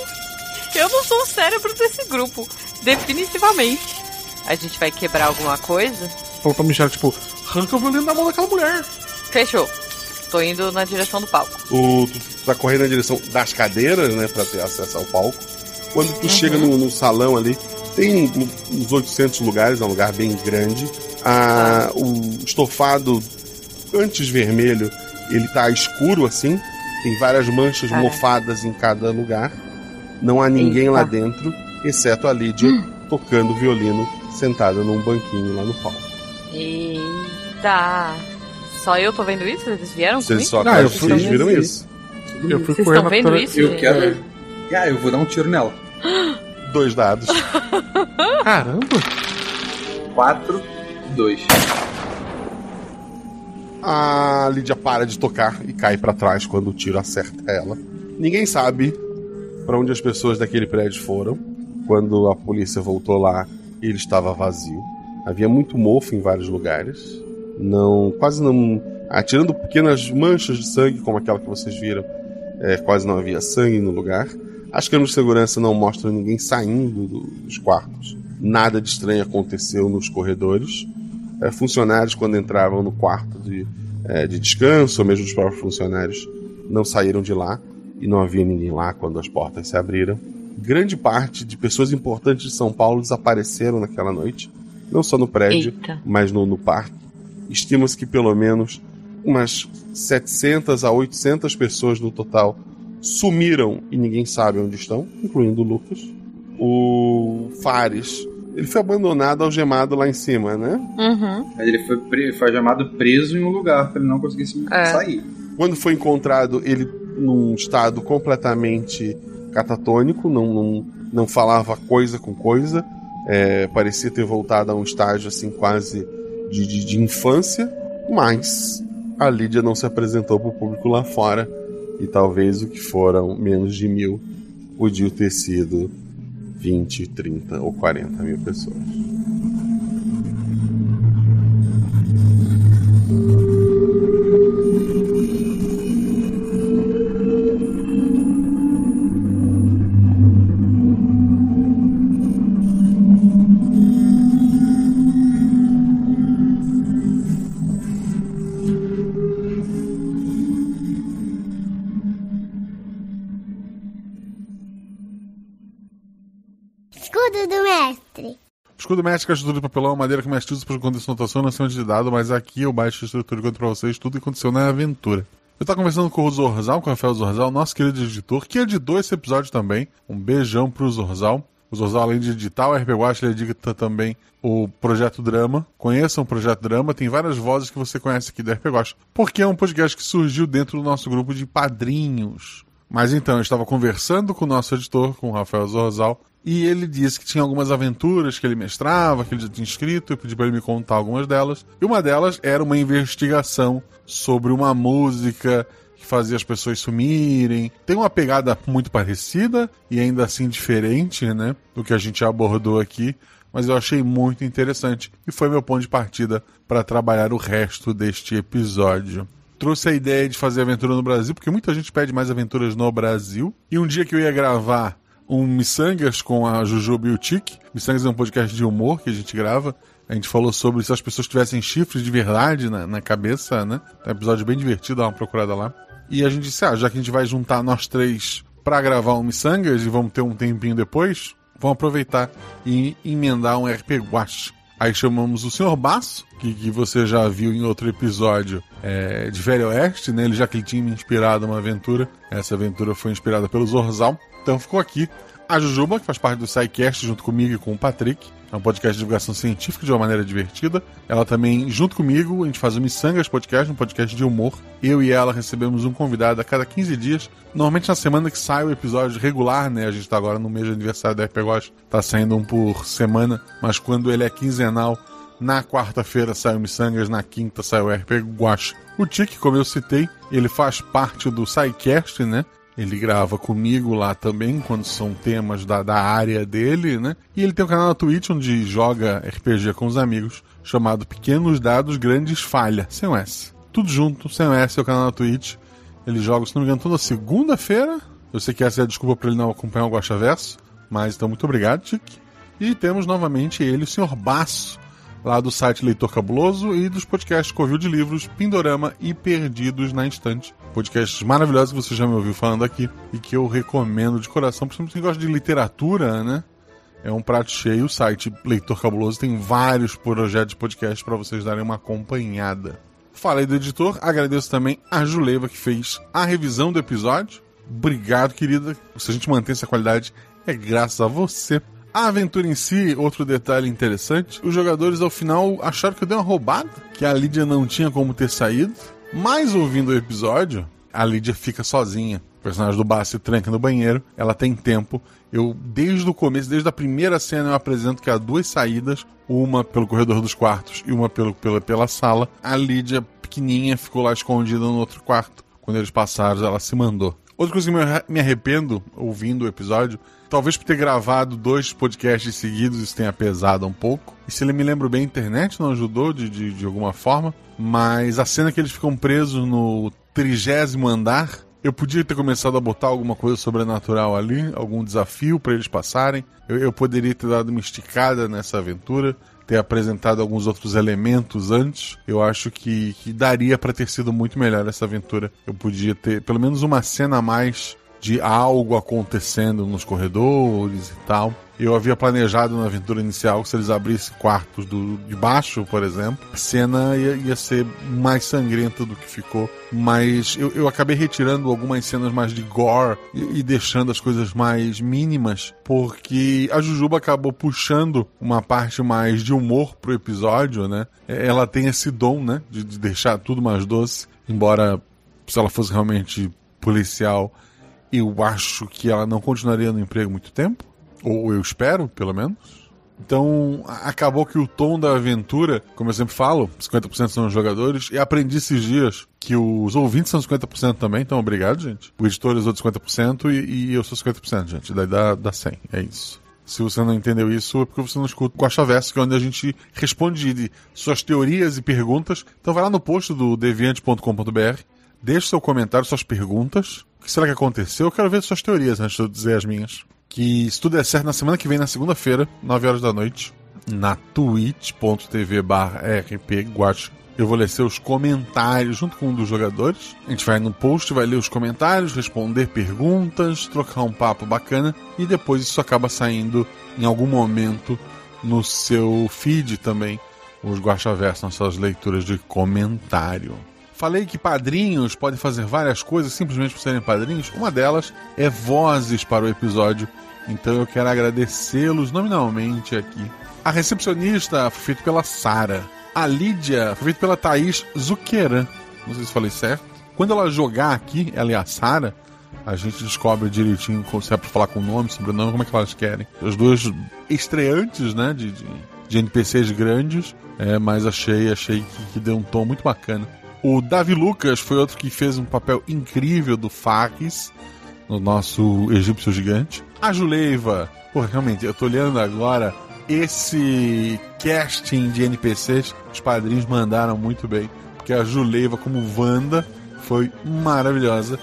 eu não sou o cérebro desse grupo. Definitivamente. A gente vai quebrar alguma coisa? falou pra Michelle, tipo, arranca o violino da mão daquela mulher. Fechou. Tô indo na direção do palco. O, tu tá correndo na direção das cadeiras, né, pra ter acesso ao palco. Quando tu chega no, no salão ali, tem uns 800 lugares, é um lugar bem grande. Ah, o estofado, antes vermelho, Ele tá escuro assim, tem várias manchas mofadas em cada lugar. Não há ninguém lá dentro, exceto a Lídia tocando violino sentada num banquinho lá no palco. Eita! Só eu tô vendo isso? Vocês vieram Vocês comigo? só vocês viram isso. Eu fui Vocês correndo estão vendo atrás- isso? Eu quero. Ah, eu vou dar um tiro nela. Dois dados. Caramba! 4, 2. A Lídia para de tocar e cai pra trás quando o tiro acerta ela. Ninguém sabe pra onde as pessoas daquele prédio foram. Quando a polícia voltou lá, ele estava vazio. Havia muito mofo em vários lugares. Não, quase não, atirando pequenas manchas de sangue como aquela que vocês viram. é, quase não havia sangue no lugar. As câmeras de segurança não mostram ninguém saindo do- dos quartos. Nada de estranho aconteceu nos corredores. É, funcionários, quando entravam no quarto de, é, de descanso, ou mesmo os próprios funcionários, não saíram de lá e não havia ninguém lá quando as portas se abriram. Grande parte de pessoas importantes de São Paulo desapareceram naquela noite, não só no prédio, Eita. mas no, no parque. Estima-se que pelo menos umas 700 a 800 pessoas no total sumiram e ninguém sabe onde estão, incluindo o Lucas. O Fares, ele foi abandonado algemado lá em cima, né? Uhum. Ele foi, pre... foi chamado preso em um lugar pra ele não conseguir se É. sair. Quando foi encontrado, ele num estado completamente catatônico, não, não, não falava coisa com coisa, é, parecia ter voltado a um estágio assim quase de, de, de infância, mas a Lídia não se apresentou para o público lá fora e talvez o que foram menos de mil podia ter sido 20, 30 ou 40 mil pessoas. Médico, estrutura de papelão, madeira que mais usa para condição de anotação, não acima de dado, mas aqui eu baixo a estrutura e conto pra vocês tudo que aconteceu na aventura. Eu tava conversando com o Zorzal, com o Rafael Zorzal, nosso querido editor, que editou esse episódio também. Um beijão pro Zorzal. O Zorzal, além de editar o RP Watch, ele edita também o Projeto Drama. Conheçam o Projeto Drama, tem várias vozes que você conhece aqui do RP Watch, porque é um podcast que surgiu dentro do nosso grupo de padrinhos. Mas então, eu estava conversando com o nosso editor, com o Rafael Zorzal, e ele disse que tinha algumas aventuras que ele mestrava, que ele já tinha escrito, eu pedi para ele me contar algumas delas. E uma delas era uma investigação sobre uma música que fazia as pessoas sumirem. Tem uma pegada muito parecida e ainda assim diferente, né, do que a gente abordou aqui, mas eu achei muito interessante e foi meu ponto de partida para trabalhar o resto deste episódio trouxe a ideia de fazer aventura no Brasil, porque muita gente pede mais aventuras no Brasil. E um dia que eu ia gravar um Missangas com a Jujuba e o Tic, Missangas é um podcast de humor que a gente grava. A gente falou sobre se as pessoas tivessem chifres de verdade na, na cabeça, né? É um episódio bem divertido, dá uma procurada lá. E a gente disse, ah, já que a gente vai juntar nós três pra gravar um Missangas e vamos ter um tempinho depois, vamos aproveitar e emendar um RP Guache. Aí chamamos o Sr. Basso, que, que você já viu em outro episódio é, de Velho Oeste, né? Ele já que ele tinha me inspirado uma aventura. Essa aventura foi inspirada pelo Zorzal. Então ficou aqui a Jujuba, que faz parte do SciCast junto comigo e com o Patrick. É um podcast de divulgação científica de uma maneira divertida. Ela também, junto comigo, a gente faz o Missangas Podcast, um podcast de humor. Eu e ela recebemos um convidado a cada 15 dias. Normalmente na semana que sai o episódio regular, né? A gente tá agora no mês de aniversário da RPG, tá saindo um por semana. Mas quando ele é quinzenal, na quarta-feira sai o Missangas, na quinta sai o RP. O Tique, como eu citei, ele faz parte do SciCast, né? Ele grava comigo lá também, quando são temas da, da área dele, né? E ele tem um canal na Twitch onde joga RPG com os amigos, chamado Pequenos Dados Grandes Falha, sem o S. Tudo junto, sem o S, é o canal na Twitch. Ele joga, se não me engano, toda segunda-feira. Eu sei que essa é a desculpa para ele não acompanhar o Guacha Verso, mas então muito obrigado, Tique. E temos novamente ele, o Sr. Baço, lá do site Leitor Cabuloso e dos podcasts Covil de Livros, Pindorama e Perdidos na Instante. Podcasts maravilhosos que você já me ouviu falando aqui e que eu recomendo de coração, principalmente quem gosta de literatura, né? É um prato cheio. O site Leitor Cabuloso tem vários projetos de podcast para vocês darem uma acompanhada. Falei do editor, agradeço também a Juleiva que fez a revisão do episódio. Obrigado, querida. Se a gente mantém essa qualidade, é graças a você. A aventura em si, outro detalhe interessante, os jogadores ao final acharam que eu dei uma roubada, que a Lídia não tinha como ter saído. Mas ouvindo o episódio, a Lídia fica sozinha. O personagem do Bar se tranca no banheiro, ela tem tempo. Eu, desde o começo, desde a primeira cena, eu apresento que há duas saídas, uma pelo corredor dos quartos e uma pelo, pela, pela sala. A Lídia, pequenininha, ficou lá escondida no outro quarto. Quando eles passaram, ela se mandou. Outra coisa que me arrependo ouvindo o episódio, talvez por ter gravado dois podcasts seguidos, isso tenha pesado um pouco. E se ele me lembro bem, a internet não ajudou de, de, de alguma forma. Mas a cena que eles ficam presos no trigésimo andar, eu podia ter começado a botar alguma coisa sobrenatural ali, algum desafio para eles passarem. Eu, eu, poderia ter dado uma esticada nessa aventura, ter apresentado alguns outros elementos antes. Eu acho que, que daria para ter sido muito melhor essa aventura. Eu podia ter pelo menos uma cena a mais de algo acontecendo nos corredores e tal. Eu havia planejado na aventura inicial que se eles abrissem quartos do, de baixo, por exemplo, a cena ia, ia ser mais sangrenta do que ficou. Mas eu, eu acabei retirando algumas cenas mais de gore e, e, deixando as coisas mais mínimas, porque a Jujuba acabou puxando uma parte mais de humor pro episódio, né? É, ela tem esse dom, né? De, de deixar tudo mais doce, embora se ela fosse realmente policial, eu acho que ela não continuaria no emprego muito tempo. Ou eu espero, pelo menos. Então, acabou que o tom da aventura, como eu sempre falo, 50% são os jogadores, e aprendi esses dias que os ouvintes são 50% também, então obrigado, gente. O editor usou 50% e, e eu sou 50%, gente. Daí dá, dá 100, é isso. Se você não entendeu isso, é porque você não escuta o Costa Verso, que é onde a gente responde suas teorias e perguntas. Então vai lá no post do deviante.com.br, deixe seu comentário, suas perguntas. O que será que aconteceu? Eu quero ver suas teorias antes de eu dizer as minhas que se tudo der certo, na semana que vem, na segunda-feira, 9 horas da noite, na twitch.tv rpguacha, eu vou ler seus comentários junto com um dos jogadores. A gente vai no post, vai ler os comentários, responder perguntas, trocar um papo bacana e depois isso acaba saindo em algum momento no seu feed também, os Guaxaverso, nas suas leituras de comentário. Falei que padrinhos podem fazer várias coisas simplesmente por serem padrinhos. Uma delas é vozes para o episódio então eu quero agradecê-los nominalmente aqui. A recepcionista foi feita pela Sara. A Lídia foi feita pela Thaís Zuqueira. Não sei se falei certo. Quando ela jogar aqui, ela e a Sara, a gente descobre direitinho se é pra falar com o nome, sobrenome, como é que elas querem. As duas estreantes, né, de, de, de NPCs grandes, é, mas achei, achei que, que, deu um tom muito bacana. O Davi Lucas foi outro que fez um papel incrível do Fakis no nosso egípcio gigante. A Juleiva, pô, realmente, eu tô olhando agora esse casting de NPCs, os padrinhos mandaram muito bem, porque a Juleiva como Wanda foi maravilhosa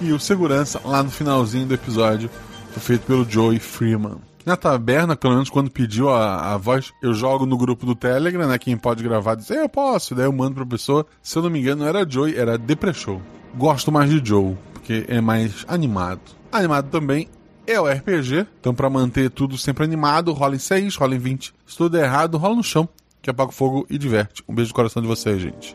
e o segurança lá no finalzinho do episódio foi feito pelo Joey Freeman. Na taberna, pelo menos quando pediu a, a voz, eu jogo no grupo do Telegram, né? Quem pode gravar diz, eu posso, daí eu mando pra pessoa. Se eu não me engano, não era Joey, era Depreshow. Gosto mais de Joe porque é mais animado. Animado também é o RPG, então para manter tudo sempre animado, rola em 6, rola em 20. Se tudo é errado, rola no chão, que apaga o fogo e diverte. Um beijo no coração de vocês, gente.